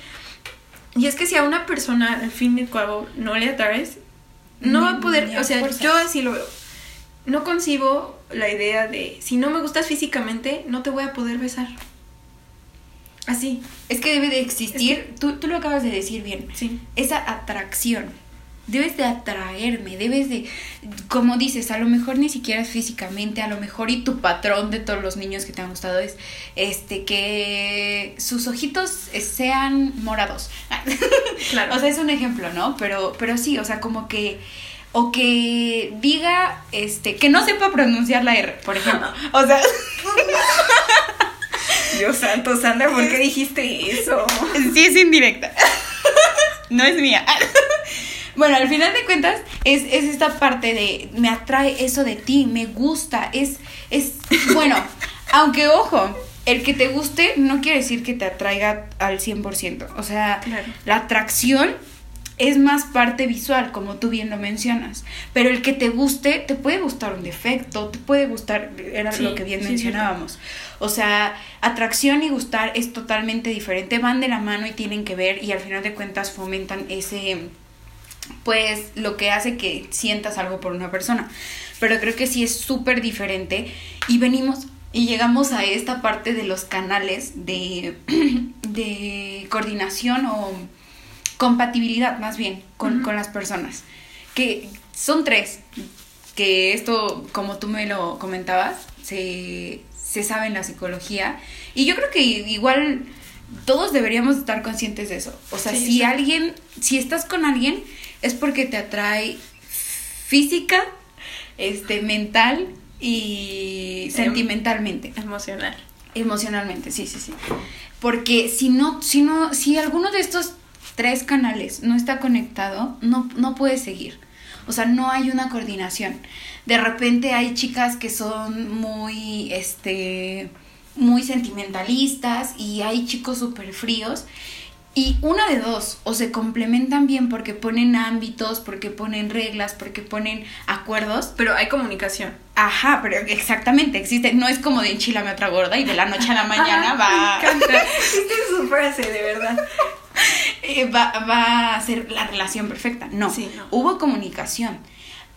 Y es que si a una persona al fin y al cabo no le atraes, no va a poder, o sea, yo así lo veo. No concibo la idea de si no me gustas físicamente, no te voy a poder besar. Así. Es que debe de existir, tú, tú lo acabas de decir bien, sí. esa atracción debes de atraerme, debes de, como dices, a lo mejor ni siquiera es físicamente, a lo mejor y tu patrón de todos los niños que te han gustado es, este, que sus ojitos sean morados. [LAUGHS] Claro. o sea, es un ejemplo, ¿no? Pero, pero sí, o sea, como que, o que diga, este, que no sepa pronunciar la R, por ejemplo. [LAUGHS] O sea... [LAUGHS] Dios santo, Sandra, ¿por qué dijiste eso? Sí, es indirecta. No es mía. Bueno, al final de cuentas es, esta parte de me atrae eso de ti, me gusta, es, es, bueno, aunque ojo, el que te guste no quiere decir que te atraiga al 100%, o sea, la atracción es más parte visual, como tú bien lo mencionas, pero el que te guste, te puede gustar un defecto, te puede gustar, era lo que bien mencionábamos. O sea, atracción y gustar es totalmente diferente, van de la mano y tienen que ver y al final de cuentas fomentan ese pues lo que hace que sientas algo por una persona. Pero creo que sí es súper diferente y venimos y llegamos a esta parte de los canales de, [CLEARS THROAT] de coordinación o compatibilidad más bien con, con las personas. Que son tres, que esto, como tú me lo comentabas, se, se sabe en la psicología. Y yo creo que igual todos deberíamos estar conscientes de eso. O sea, si alguien, si estás con alguien, es porque te atrae física, este, mental y em, sentimentalmente. Emocional. Emocionalmente, sí, sí, sí. Porque si no, si no, si alguno de estos tres canales no está conectado, no, no puedes seguir. O sea, no hay una coordinación. De repente hay chicas que son muy, este, muy sentimentalistas y hay chicos súper fríos y una de dos, o se complementan bien porque ponen ámbitos, porque ponen reglas, porque ponen acuerdos. Pero hay comunicación. Ajá, pero exactamente, existe. No es como de enchilame otra gorda y de la noche a la [LAUGHS] mañana va. Me encanta. Esta es su frase, de verdad. Eh, va, va, a ser la relación perfecta. No. Sí, no. Hubo comunicación.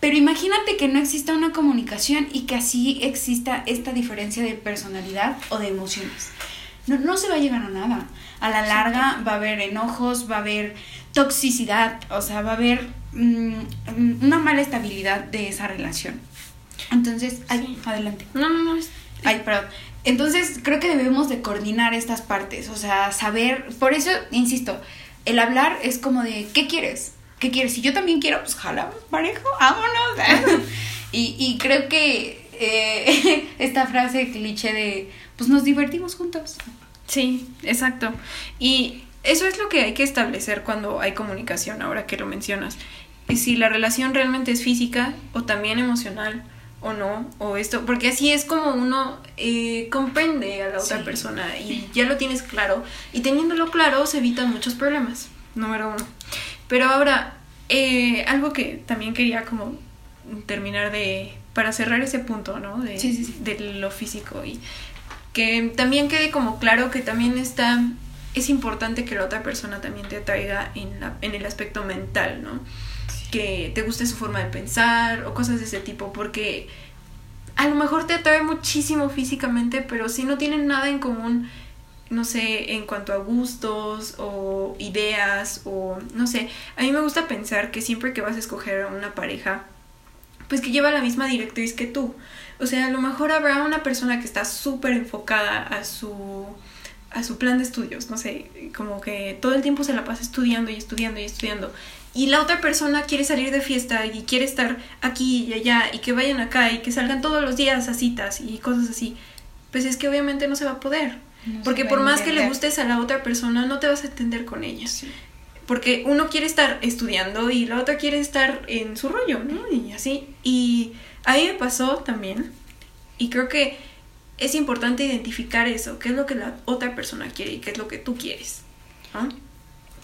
Pero imagínate que no exista una comunicación y que así exista esta diferencia de personalidad o de emociones. No, no se va a llegar a nada a la larga va a haber enojos, va a haber toxicidad, o sea, va a haber mm, una mala estabilidad de esa relación. Entonces, ay, adelante. No, no, no. Ay, perdón. Entonces, creo que debemos de coordinar estas partes, o sea, saber, por eso, insisto, el hablar es como de, ¿qué quieres? ¿Qué quieres? Si yo también quiero, pues jala, parejo, vámonos. [LAUGHS] y, y creo que eh, [LAUGHS] esta frase cliché de, pues nos divertimos juntos. Sí, exacto. Y eso es lo que hay que establecer cuando hay comunicación, ahora que lo mencionas. Si la relación realmente es física o también emocional o no, o esto, porque así es como uno eh, comprende a la otra persona y ya lo tienes claro. Y teniéndolo claro se evitan muchos problemas, número uno. Pero ahora, eh, algo que también quería como terminar de, para cerrar ese punto, ¿no? De, de lo físico y que también quede como claro que también está, es importante que la otra persona también te atraiga en, la, en el aspecto mental, ¿no? Que te guste su forma de pensar o cosas de ese tipo, porque a lo mejor te atrae muchísimo físicamente, pero si no tienen nada en común, no sé, en cuanto a gustos o ideas o no sé, a mí me gusta pensar que siempre que vas a escoger a una pareja, pues que lleva la misma directriz que tú. O sea, a lo mejor habrá una persona que está súper enfocada a su, a su plan de estudios, no sé, como que todo el tiempo se la pasa estudiando y estudiando y estudiando. Y la otra persona quiere salir de fiesta y quiere estar aquí y allá y que vayan acá y que salgan todos los días a citas y cosas así. Pues es que obviamente no se va a poder. porque por más que le gustes a la otra persona, no te vas a entender con ella. Porque uno quiere estar estudiando y la otra quiere estar en su rollo, ¿no? Y así. Y a mí me pasó también, y creo que es importante identificar eso, qué es lo que la otra persona quiere y qué es lo que tú quieres.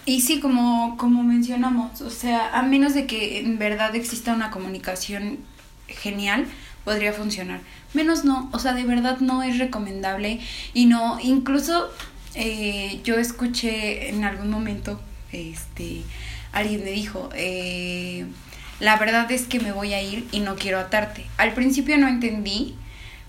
Y sí, como, como mencionamos, o sea, a menos de que en verdad exista una comunicación genial, podría funcionar. Menos no, o sea, de verdad no es recomendable y no, incluso eh, yo escuché en algún momento, este, alguien me dijo, eh, la verdad es que me voy a ir y no quiero atarte. Al principio no entendí,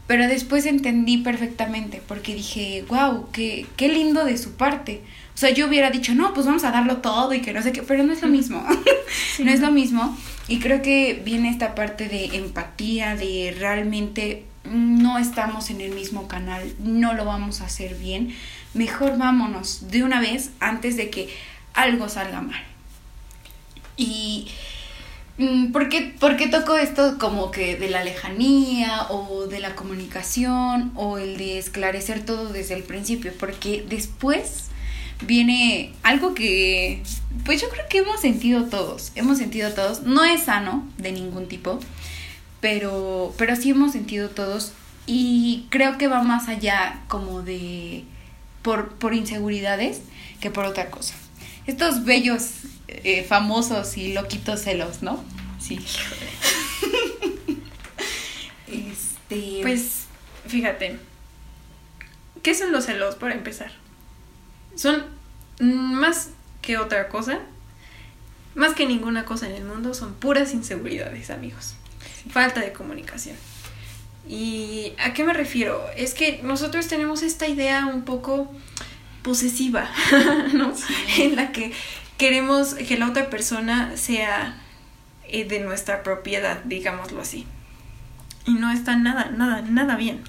pero después entendí perfectamente porque dije, wow, qué, qué lindo de su parte. O sea, yo hubiera dicho, no, pues vamos a darlo todo y que no sé qué, pero no es lo mismo. [LAUGHS] no es lo mismo. Y creo que viene esta parte de empatía, de realmente no estamos en el mismo canal, no lo vamos a hacer bien. Mejor vámonos de una vez antes de que algo salga mal. Y Mm, ¿Por qué, ¿Por qué toco esto como que de la lejanía o de la comunicación o el de esclarecer todo desde el principio? Porque después viene algo que, pues yo creo que hemos sentido todos, hemos sentido todos, no es sano de ningún tipo, pero, pero sí hemos sentido todos y creo que va más allá como de, por, por inseguridades que por otra cosa. Estos bellos eh, famosos y loquitos celos, ¿no? Sí. [LAUGHS] este. Pues, fíjate. ¿Qué son los celos para empezar? Son más que otra cosa, más que ninguna cosa en el mundo, son puras inseguridades, amigos. Falta de comunicación. ¿Y a qué me refiero? Es que nosotros tenemos esta idea un poco posesiva, [LAUGHS] ¿no? En la que queremos que la otra persona sea eh, de nuestra propiedad, digámoslo así. Y no está nada, nada, nada bien.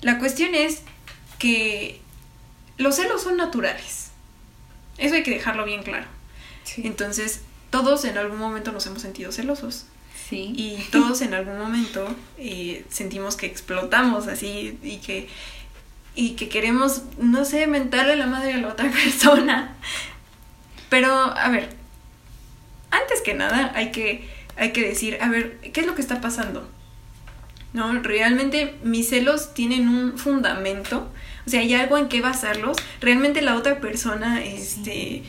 La cuestión es que los celos son naturales. Eso hay que dejarlo bien claro. Entonces, todos en algún momento nos hemos sentido celosos. Sí. Y [LAUGHS] todos en algún momento eh, sentimos que explotamos así y que, y que queremos, no sé, mentarle la madre a la otra [LAUGHS] persona pero, a ver, antes que nada hay que, hay que decir, a ver, ¿qué es lo que está pasando? ¿No? Realmente mis celos tienen un fundamento, o sea, hay algo en qué basarlos. Realmente la otra persona, este,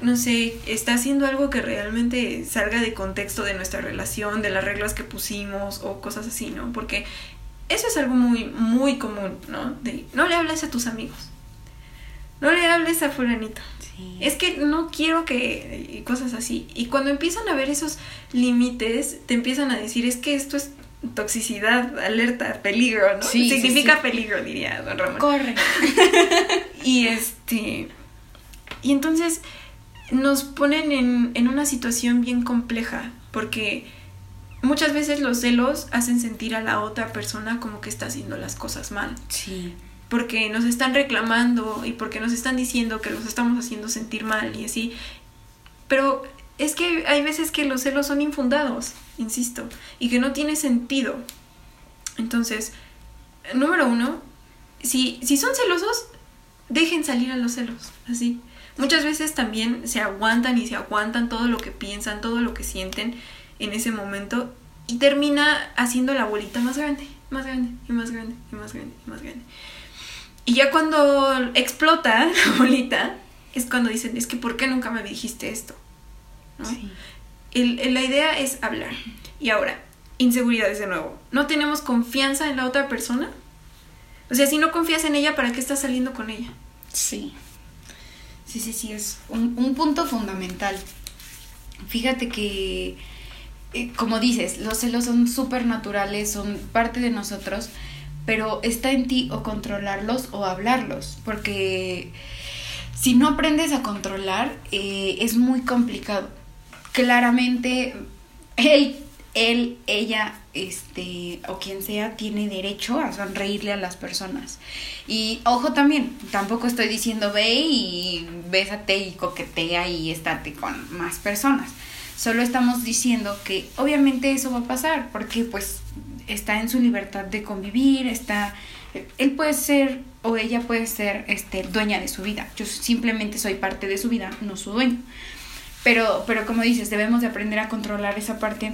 no sé, está haciendo algo que realmente salga de contexto de nuestra relación, de las reglas que pusimos o cosas así, ¿no? Porque eso es algo muy, muy común, ¿no? De no le hables a tus amigos. No le hables a fulanito. Es que no quiero que... cosas así. Y cuando empiezan a ver esos límites, te empiezan a decir, es que esto es toxicidad, alerta, peligro, ¿no? Significa peligro, diría don Ramón. Corre. [LAUGHS] y este... Y entonces nos ponen en, en una situación bien compleja, porque muchas veces los celos hacen sentir a la otra persona como que está haciendo las cosas mal. Sí. porque nos están reclamando y porque nos están diciendo que los estamos haciendo sentir mal y así. Pero es que hay veces que los celos son infundados, insisto, y que no tiene sentido. Entonces, número uno, si, si son celosos, dejen salir a los celos, así. Muchas veces también se aguantan y se aguantan todo lo que piensan, todo lo que sienten en ese momento y termina haciendo la bolita más grande, más grande y más grande y más grande y más grande. Y ya cuando explota [LAUGHS] la bolita, es cuando dicen, es que ¿por qué nunca me dijiste esto? La idea es hablar. Y ahora, inseguridades de nuevo. ¿No tenemos confianza en la otra persona? O sea, si no confías en ella, ¿para qué estás saliendo con ella? Sí. Sí, sí, sí, es un, punto fundamental. Fíjate que, eh, como dices, los celos son súper naturales, son parte de nosotros, pero está en ti o controlarlos o hablarlos, porque si no aprendes a controlar, eh, es muy complicado. Claramente, él, él, ella, este, o quien sea, tiene derecho a sonreírle a las personas. Y ojo también, tampoco estoy diciendo ve y bésate y coquetea y estate con más personas. Solo estamos diciendo que obviamente eso va a pasar, porque pues está en su libertad de convivir, está él puede ser o ella puede ser este dueña de su vida. Yo simplemente soy parte de su vida, no su dueño. Pero pero como dices, debemos de aprender a controlar esa parte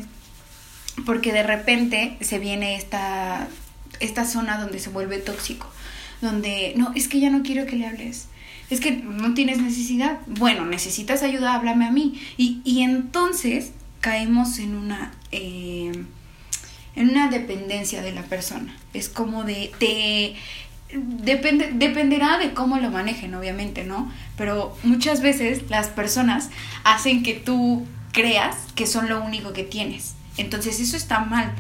porque de repente se viene esta esta zona donde se vuelve tóxico, donde no, es que ya no quiero que le hables. Es que no tienes necesidad. Bueno, necesitas ayuda, háblame a mí. Y, y entonces caemos en una eh, en una dependencia de la persona. Es como de, te depende, dependerá de cómo lo manejen, obviamente, ¿no? Pero muchas veces las personas hacen que tú creas que son lo único que tienes. Entonces eso está mal.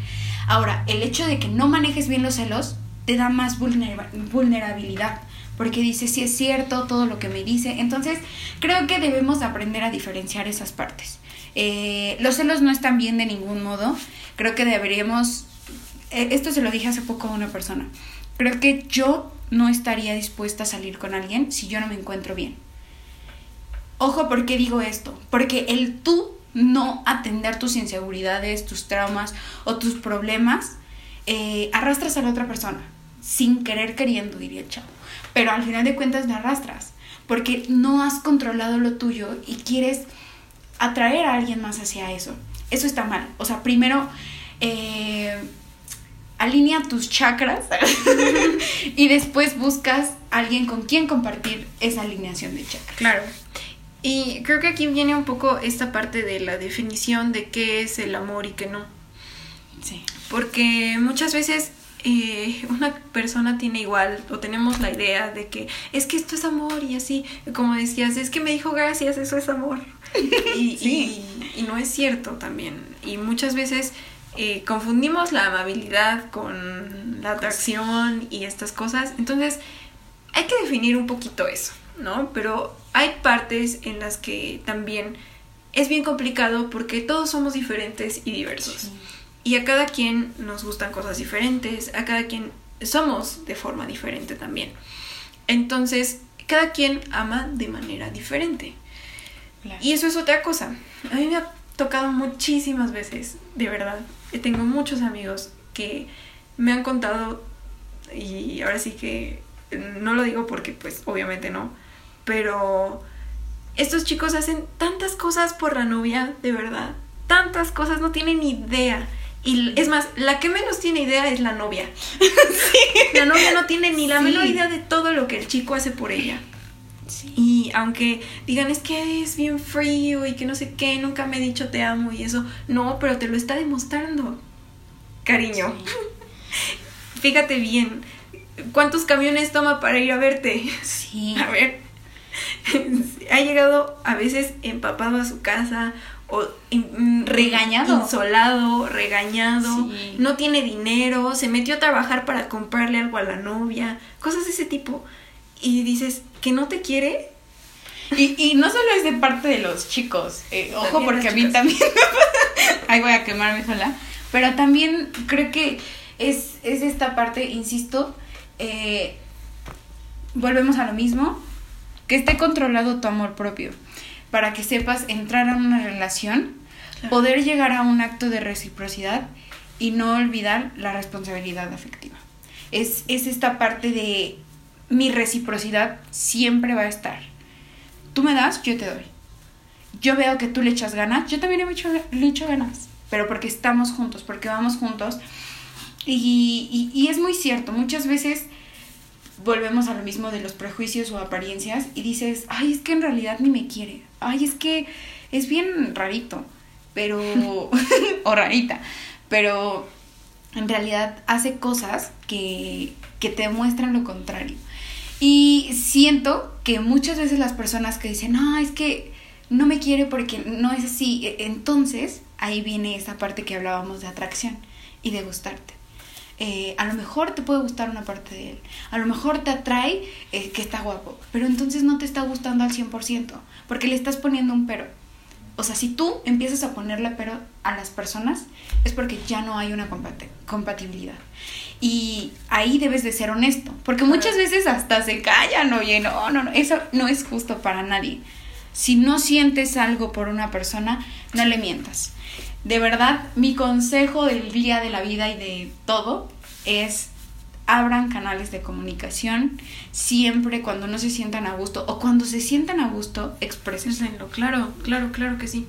Ahora, el hecho de que no manejes bien los celos te da más vulnerabilidad. Porque dice, si es cierto todo lo que me dice. Entonces, creo que debemos aprender a diferenciar esas partes. Eh, los celos no están bien de ningún modo. Creo que deberíamos, eh, esto se lo dije hace poco a una persona, creo que yo no estaría dispuesta a salir con alguien si yo no me encuentro bien. Ojo, ¿por qué digo esto? Porque el tú no atender tus inseguridades, tus traumas o tus problemas, eh, arrastras a la otra persona, sin querer queriendo, diría el chavo. Pero al final de cuentas me arrastras, porque no has controlado lo tuyo y quieres atraer a alguien más hacia eso. Eso está mal. O sea, primero eh, alinea tus chakras [LAUGHS] y después buscas a alguien con quien compartir esa alineación de chakras. Claro. Y creo que aquí viene un poco esta parte de la definición de qué es el amor y qué no. Sí. Porque muchas veces eh, una persona tiene igual o tenemos la idea de que es que esto es amor y así, como decías, es que me dijo gracias, eso es amor. [LAUGHS] Y, y, no es cierto también. Y muchas veces eh, confundimos la amabilidad con la atracción y estas cosas. Entonces, hay que definir un poquito eso, ¿no? Pero hay partes en las que también es bien complicado porque todos somos diferentes y diversos. Y a cada quien nos gustan cosas diferentes, a cada quien somos de forma diferente también. Entonces, cada quien ama de manera diferente. Y eso es otra cosa. A mí me ha tocado muchísimas veces, de verdad. Tengo muchos amigos que me han contado, y ahora sí que no lo digo porque pues obviamente no, pero estos chicos hacen tantas cosas por la novia, de verdad. Tantas cosas, no tienen idea. Y es más, la que menos tiene idea es la novia. [LAUGHS] La novia no tiene ni la menor idea de todo lo que el chico hace por ella. Y aunque digan es que es bien frío y que no sé qué, nunca me he dicho te amo y eso, no, pero te lo está demostrando, cariño. [LAUGHS] Fíjate bien, ¿cuántos camiones toma para ir a verte? Sí. [LAUGHS] A ver, ha llegado a veces empapado a su casa o regañado, insolado, regañado, no tiene dinero, se metió a trabajar para comprarle algo a la novia, cosas de ese tipo. Y dices, que no te quiere. Y, y no solo es de parte de los chicos, eh, ojo porque a mí también, ahí voy a quemarme sola, pero también creo que es, es esta parte, insisto, eh, volvemos a lo mismo, que esté controlado tu amor propio, para que sepas entrar a una relación, poder llegar a un acto de reciprocidad y no olvidar la responsabilidad afectiva. Es, es esta parte de mi reciprocidad siempre va a estar. Tú me das, yo te doy. Yo veo que tú le echas ganas, yo también le echo, le echo ganas, pero porque estamos juntos, porque vamos juntos. Y, y, y es muy cierto, muchas veces volvemos a lo mismo de los prejuicios o apariencias y dices, ay, es que en realidad ni me quiere, ay, es que es bien rarito, pero, [LAUGHS] [LAUGHS] o rarita, pero en realidad hace cosas que, que te muestran lo contrario. Y siento que muchas veces las personas que dicen, no, es que no me quiere porque no es así, e, entonces ahí viene esa parte que hablábamos de atracción y de gustarte. Eh, a lo mejor te puede gustar una parte de él, a lo mejor te atrae eh, que está guapo, pero entonces no te está gustando al 100%, porque le estás poniendo un pero. O sea, si tú empiezas a ponerle pero a las personas, es porque ya no hay una compatibilidad. Y ahí debes de ser honesto, porque muchas veces hasta se callan, oye, no, no, no, eso no es justo para nadie. Si no sientes algo por una persona, no le mientas de verdad, mi consejo del día de la vida y de todo es abran canales de comunicación siempre cuando no se sientan a gusto o cuando se sientan a gusto, exprésenlo. Claro, claro, claro que sí.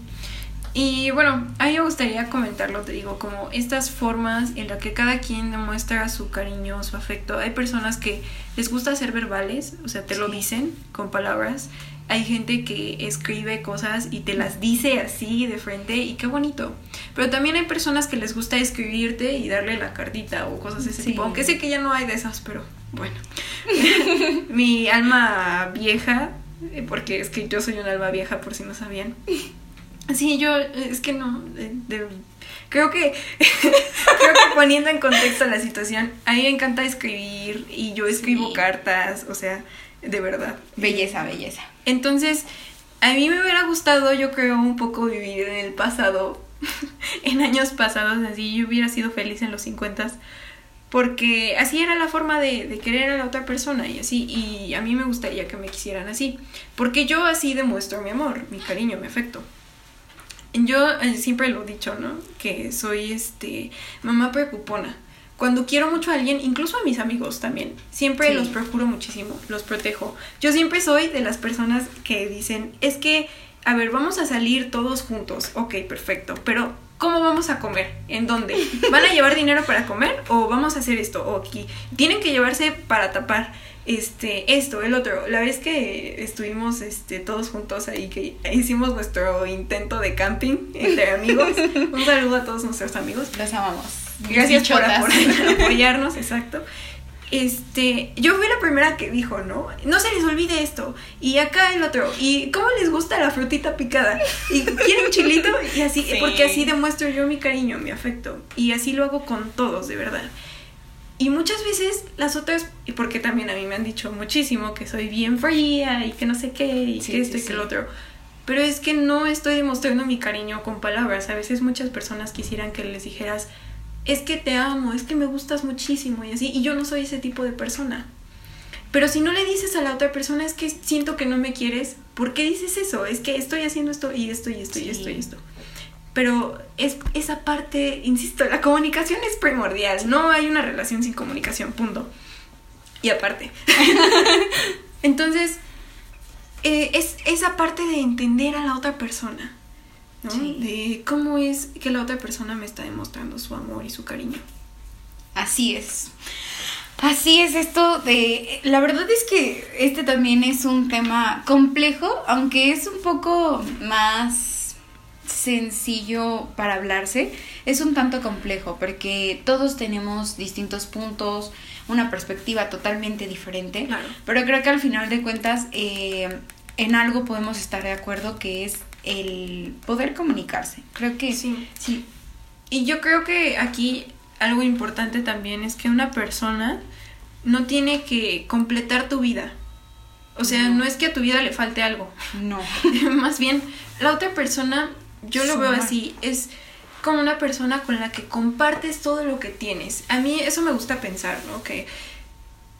Y bueno, a mí me gustaría comentarlo, te digo, como estas formas en las que cada quien demuestra su cariño, su afecto. Hay personas que les gusta ser verbales, o sea, te lo dicen con palabras hay gente que escribe cosas y te las dice así de frente y qué bonito. Pero también hay personas que les gusta escribirte y darle la cartita o cosas de ese tipo. Aunque sé que ya no hay de esas, pero bueno. [LAUGHS] Mi alma vieja, eh, porque es que yo soy un alma vieja por si no sabían. Sí, yo, es que no, creo que [LAUGHS] creo que poniendo en contexto la situación, a mí me encanta escribir y yo escribo cartas, o sea, de verdad. Belleza, belleza. Entonces, a mí me hubiera gustado, yo creo, un poco vivir en el pasado, [LAUGHS] en años pasados, así yo hubiera sido feliz en los 50 porque así era la forma de, de, querer a la otra persona y así, y a mí me gustaría que me quisieran así, porque yo así demuestro mi amor, mi cariño, mi afecto. Yo eh, siempre lo he dicho, ¿no? Que soy este mamá preocupona cuando quiero mucho a alguien, incluso a mis amigos también, siempre los procuro muchísimo, los protejo. Yo siempre soy de las personas que dicen, es que, a ver, vamos a salir todos juntos, ok, perfecto, pero ¿cómo vamos a comer? ¿En dónde? [LAUGHS] ¿Van a llevar dinero para comer o vamos a hacer esto o aquí? Tienen que llevarse para tapar este, esto, el otro. La vez que estuvimos este, todos juntos ahí, que hicimos nuestro intento de camping entre amigos. [LAUGHS] Un saludo a todos nuestros amigos. Los amamos. Gracias [LAUGHS] por, apoyarnos, exacto. Este, yo fui la primera que dijo, ¿no? No se les olvide esto. Y acá el otro. ¿Y cómo les gusta la frutita picada? ¿Y quieren chilito? Y así, porque así demuestro yo mi cariño, mi afecto. Y así lo hago con todos, de verdad. Y muchas veces las otras, y porque también a mí me han dicho muchísimo que soy bien fría y que no sé qué, y que esto y que el otro. Pero es que no estoy demostrando mi cariño con palabras. A veces muchas personas quisieran que les dijeras, es que te amo, es que me gustas muchísimo y así, y yo no soy ese tipo de persona. Pero si no le dices a la otra persona, es que siento que no me quieres, ¿por qué dices eso? Es que estoy haciendo esto y esto y esto y esto y esto. Pero es, esa parte, insisto, la comunicación es primordial. No hay una relación sin comunicación, punto. Y aparte. [LAUGHS] Entonces, eh, es esa parte de entender a la otra persona. De cómo es que la otra persona me está demostrando su amor y su cariño. Así es. Así es esto de... La verdad es que este también es un tema complejo, aunque es un poco más sencillo para hablarse, es un tanto complejo porque todos tenemos distintos puntos, una perspectiva totalmente diferente, pero creo que al final de cuentas eh, en algo podemos estar de acuerdo que es el poder comunicarse. Creo que sí. Sí. Y yo creo que aquí algo importante también es que una persona no tiene que completar tu vida. O sea, no, es que a tu vida le falte algo. No. [LAUGHS] Más bien, la otra persona, yo lo veo así, es como una persona con la que compartes todo lo que tienes. A mí eso me gusta pensar, ¿no? Que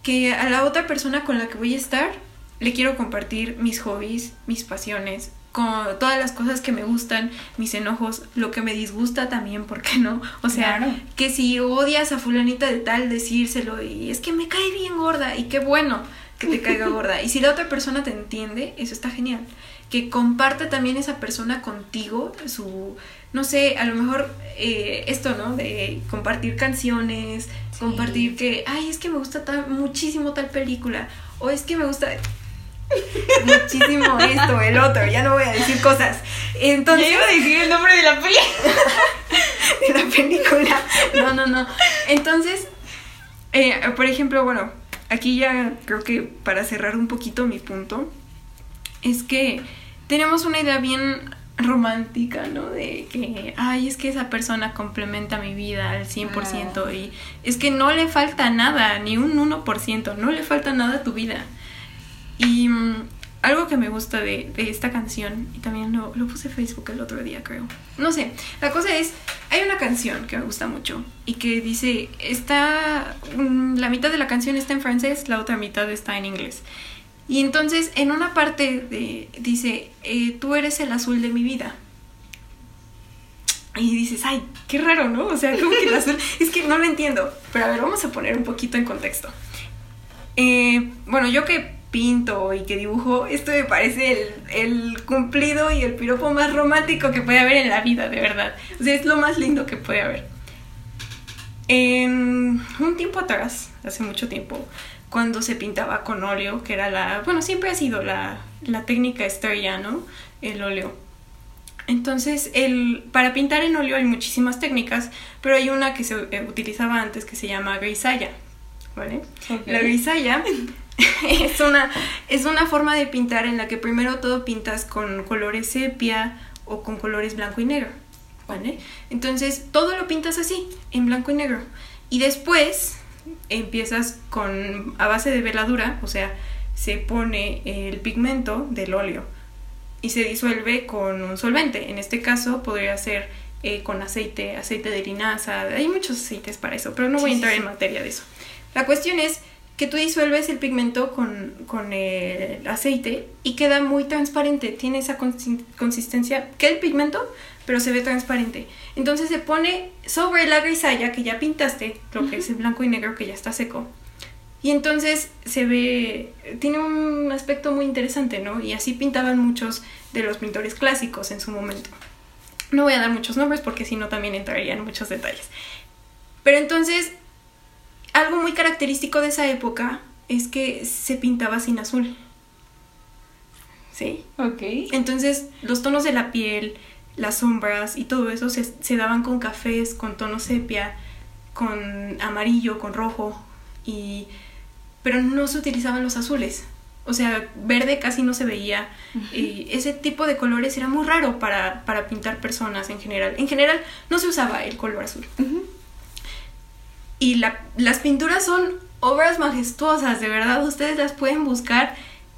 que a la otra persona con la que voy a estar le quiero compartir mis hobbies, mis pasiones, con todas las cosas que me gustan, mis enojos, lo que me disgusta también, ¿por qué no? O sea, que si odias a fulanita de tal, decírselo y es que me cae bien gorda y qué bueno que te caiga gorda. Y si la otra persona te entiende, eso está genial. Que comparte también esa persona contigo su, no sé, a lo mejor eh, esto, ¿no? De compartir canciones, compartir que, ay, es que me gusta muchísimo tal película, o es que me gusta muchísimo esto, el otro, ya no voy a decir cosas. Entonces, iba a decir el nombre de la película. [LAUGHS] de la película. No, no, no. Entonces, eh, por ejemplo, bueno, aquí ya creo que para cerrar un poquito mi punto, es que tenemos una idea bien romántica, ¿no? De que, ay, es que esa persona complementa mi vida al 100% ah. y es que no le falta nada, ni un 1%, no le falta nada a tu vida. Y mm, algo que me gusta de, esta canción, y también lo, lo, puse en Facebook el otro día, creo. No sé, la cosa es, hay una canción que me gusta mucho y que dice, está, mm, la mitad de la canción está en francés, la otra mitad está en inglés. Y entonces en una parte de, dice, eh, tú eres el azul de mi vida. Y dices, ay, qué raro, ¿no? O sea, como que el azul, [LAUGHS] es que no lo entiendo. Pero a ver, vamos a poner un poquito en contexto. Eh, bueno, yo que pinto y que dibujo, esto me parece el, cumplido y el piropo más romántico que puede haber en la vida, de verdad. O sea, es lo más lindo que puede haber. En un tiempo atrás, hace mucho tiempo, cuando se pintaba con óleo, que era la, bueno, siempre ha sido la, la técnica estrella, ¿no? El óleo. Entonces, el, para pintar en óleo hay muchísimas técnicas, pero hay una que se eh, utilizaba antes que se llama grisalla, ¿vale? La grisalla [LAUGHS] [LAUGHS] es una, es una forma de pintar en la que primero todo pintas con colores sepia o con colores blanco y negro. ¿Vale? Entonces todo lo pintas así, en blanco y negro. Y después empiezas con a base de veladura, o sea, se pone el pigmento del óleo y se disuelve con un solvente. En este caso podría ser eh, con aceite, aceite de linaza, hay muchos aceites para eso, pero no voy a entrar en materia de eso. La cuestión es que tú disuelves el pigmento con, con el aceite y queda muy transparente, tiene esa consistencia que el pigmento, pero se ve transparente. Entonces se pone sobre la grisalla que ya pintaste, lo que es el blanco y negro que ya está seco. Y entonces se ve, tiene un aspecto muy interesante, ¿no? Y así pintaban muchos de los pintores clásicos en su momento. No voy a dar muchos nombres porque si no también entraría en muchos detalles. Pero entonces algo muy característico de esa época es que se pintaba sin azul. ¿Sí? Ok. Entonces, los tonos de la piel, las sombras y todo eso se, se daban con cafés, con tono sepia, con amarillo, con rojo, y pero no se utilizaban los azules. O sea, verde casi no se veía. Y ese tipo de colores era muy raro para, para, pintar personas en general. En general no se usaba el color azul. Y las pinturas son obras majestuosas, de verdad, ustedes las pueden buscar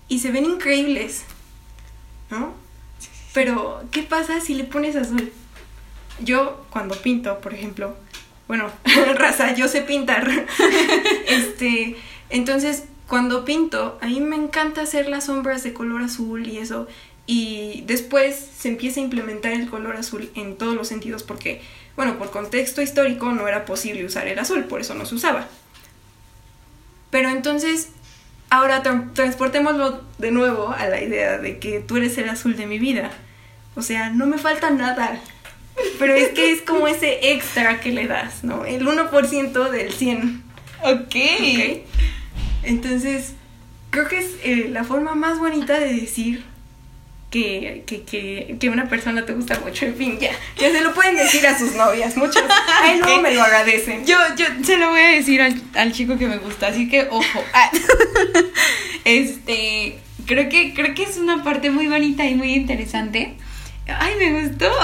y se ven increíbles, ¿no? Pero, ¿qué pasa si le pones azul? Yo, cuando pinto, por ejemplo, bueno, [LAUGHS] raza, yo sé pintar. [LAUGHS] este, entonces, cuando pinto, a mí me encanta hacer las sombras de color azul y eso. Y después se empieza a implementar el color azul en todos los sentidos porque bueno, por contexto histórico no era posible usar el azul, por eso no se usaba. Pero entonces, ahora transportémoslo de nuevo a la idea de que tú eres el azul de mi vida. O sea, no me falta nada. Pero es que es como ese extra que le das, ¿no? El 1% del 100. Ok. Entonces, creo que es eh, la forma más bonita de decir que, que, que, una persona te gusta mucho, en fin, ya, ya se lo pueden decir a sus novias, muchos, ay no, me lo agradecen. Yo, yo se lo voy a decir al, al chico que me gusta, así que ojo. Ah. [LAUGHS] este, creo que, creo que es una parte muy bonita y muy interesante. Ay, me gustó. [LAUGHS]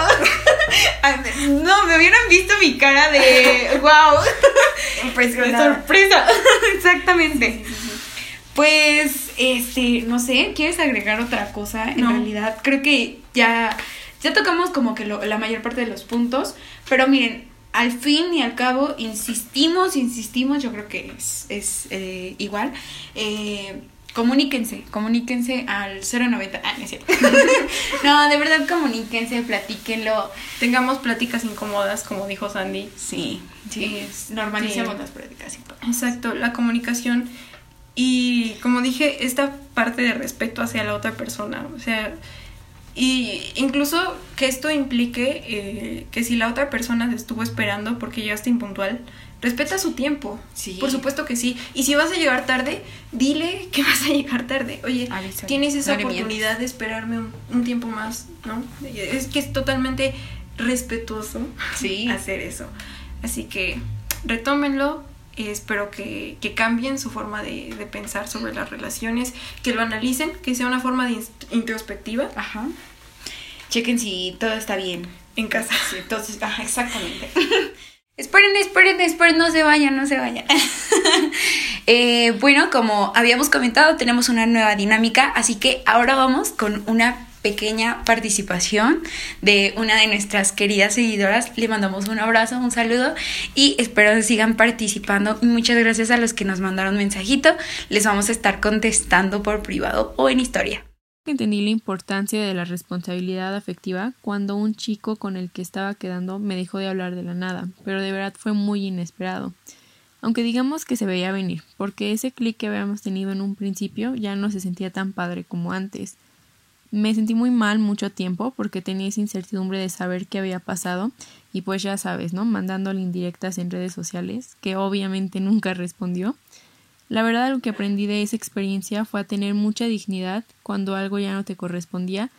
No, me hubieran visto mi cara de wow. [LAUGHS] Impresionante. Sorpresa. Exactamente. Pues, este, no sé, ¿quieres agregar otra cosa? En realidad, creo que ya, ya tocamos como que lo, la mayor parte de los puntos, pero miren, al fin y al cabo, insistimos, insistimos, yo creo que es, es eh, igual. Eh, comuníquense, comuníquense al 090. Ah, no es cierto. [LAUGHS] no, de verdad comuníquense, platíquenlo. Tengamos pláticas incómodas, como dijo Sandy. Sí, sí. normalicemos las pláticas incómodas. Exacto, la comunicación y como dije, esta parte de respeto hacia la otra persona, o sea, y incluso que esto implique eh, que si la otra persona te estuvo esperando porque llegaste impuntual, respeta su tiempo. Sí. Por supuesto que sí. Y si vas a llegar tarde, dile que [LAUGHS] vas a llegar tarde. Oye, tienes esa oportunidad de esperarme un, tiempo más, ¿no? Es que es totalmente respetuoso sí. [LAUGHS] hacer eso. Así que retómenlo, espero que, cambien su forma de, pensar sobre las relaciones, que lo analicen, que sea una forma de introspectiva. Ajá. Chequen si todo está bien. En casa. Sí, entonces, ajá, exactamente. [LAUGHS] esperen, esperen, esperen, no se vayan, no se vayan. [LAUGHS] Eh, bueno, como habíamos comentado, tenemos una nueva dinámica, así que ahora vamos con una pequeña participación de una de nuestras queridas seguidoras. Le mandamos un abrazo, un saludo y espero que sigan participando. Muchas gracias a los que nos mandaron mensajito. Les vamos a estar contestando por privado o en historia. Entendí la importancia de la responsabilidad afectiva cuando un chico con el que estaba quedando me dejó de hablar de la nada, pero de verdad fue muy inesperado. Aunque digamos que se veía venir, porque ese clic que habíamos tenido en un principio ya no se sentía tan padre como antes. Me sentí muy mal mucho tiempo porque tenía esa incertidumbre de saber qué había pasado y pues ya sabes, ¿no? Mandándole indirectas en redes sociales, que obviamente nunca respondió. La verdad lo que aprendí de esa experiencia fue a tener mucha dignidad cuando algo ya no te correspondía,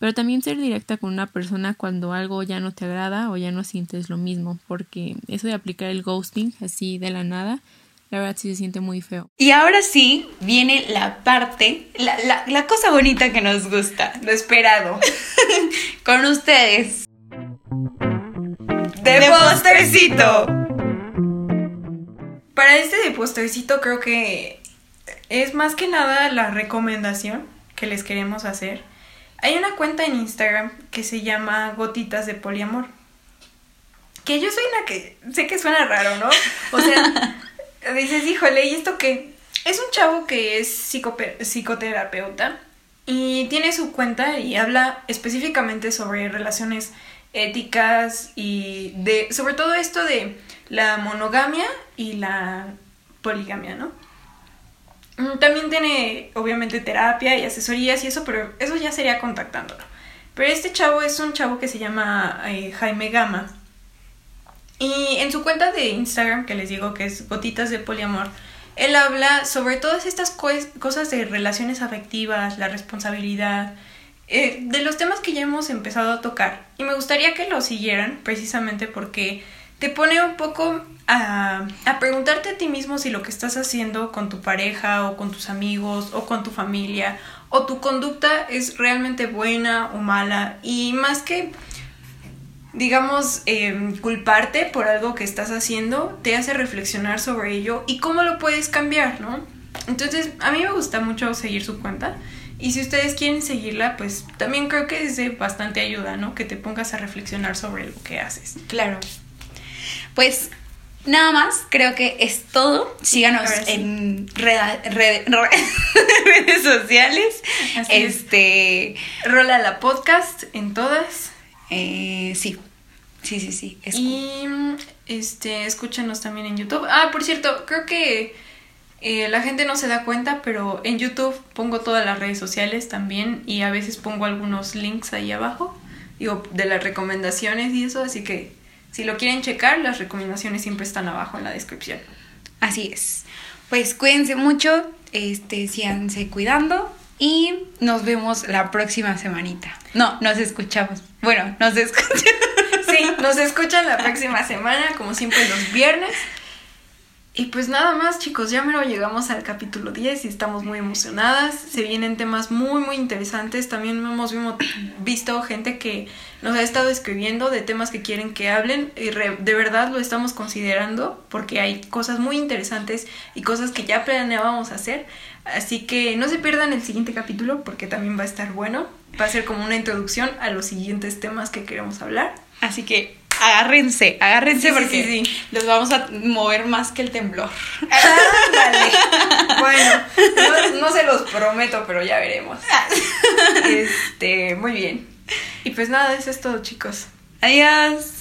pero también ser directa con una persona cuando algo ya no te agrada o ya no sientes lo mismo, porque eso de aplicar el ghosting así de la nada la verdad sí se siente muy feo. Y ahora sí viene la parte, la, la, cosa bonita que nos gusta. Lo esperado. [LAUGHS] Con ustedes. De, postercito. Para este de postercito creo que es más que nada la recomendación que les queremos hacer. Hay una cuenta en Instagram que se llama Gotitas de Poliamor. Que yo soy una que sé que suena raro, ¿no? O sea, [LAUGHS] dices, híjole, ¿y esto qué? Es un chavo que es psicoterapeuta y tiene su cuenta y habla específicamente sobre relaciones éticas y de sobre todo esto de la monogamia y la poligamia, ¿no? Mm, también tiene obviamente terapia y asesorías y eso, pero eso ya sería contactándolo. Pero este chavo es un chavo que se llama eh, Jaime Gama y en su cuenta de Instagram, que les digo que es Gotitas de Poliamor, él habla sobre todas estas cosas de relaciones afectivas, la responsabilidad, eh, de los temas que ya hemos empezado a tocar. Y me gustaría que lo siguieran precisamente porque te pone un poco a, a, preguntarte a ti mismo si lo que estás haciendo con tu pareja o con tus amigos o con tu familia o tu conducta es realmente buena o mala. Y más que digamos, em, culparte por algo que estás haciendo, te hace reflexionar sobre ello y cómo lo puedes cambiar, ¿no? Entonces, a mí me gusta mucho seguir su cuenta. Y si ustedes quieren seguirla, pues también creo que es de bastante ayuda, ¿no? Que te pongas a reflexionar sobre lo que haces. Claro. Pues nada más, creo que es todo. Síganos en [LAUGHS] redes sociales. este. Rola la podcast en todas. Eh, sí, sí, sí, sí. y este, escúchanos también en YouTube. Ah, por cierto, creo que eh, la gente no se da cuenta, pero en YouTube pongo todas las redes sociales también y a veces pongo algunos links ahí abajo, digo, de las recomendaciones y eso, así que si lo quieren checar, las recomendaciones siempre están abajo en la descripción. Así es. Pues cuídense mucho, este, síganse cuidando y nos vemos la próxima semanita. No, nos escuchamos. Bueno, nos escuchan. [LAUGHS] Sí, nos escuchan la próxima semana, como siempre los viernes. Y pues nada más, chicos, ya mero llegamos al capítulo 10 y estamos muy emocionadas. Se vienen temas muy, muy interesantes. También hemos visto gente que nos ha estado escribiendo de temas que quieren que hablen. Y de verdad lo estamos considerando porque hay cosas muy interesantes y cosas que ya planeábamos hacer. Así que no se pierdan el siguiente capítulo porque también va a estar bueno. Va a ser como una introducción a los siguientes temas que queremos hablar. Así que agárrense, agárrense Sí, porque sí, sí. los vamos a mover más que el temblor. [LAUGHS] Bueno, no, no se los prometo, pero ya veremos. [LAUGHS] Este, muy bien. Y pues nada, eso es todo, chicos. Adiós.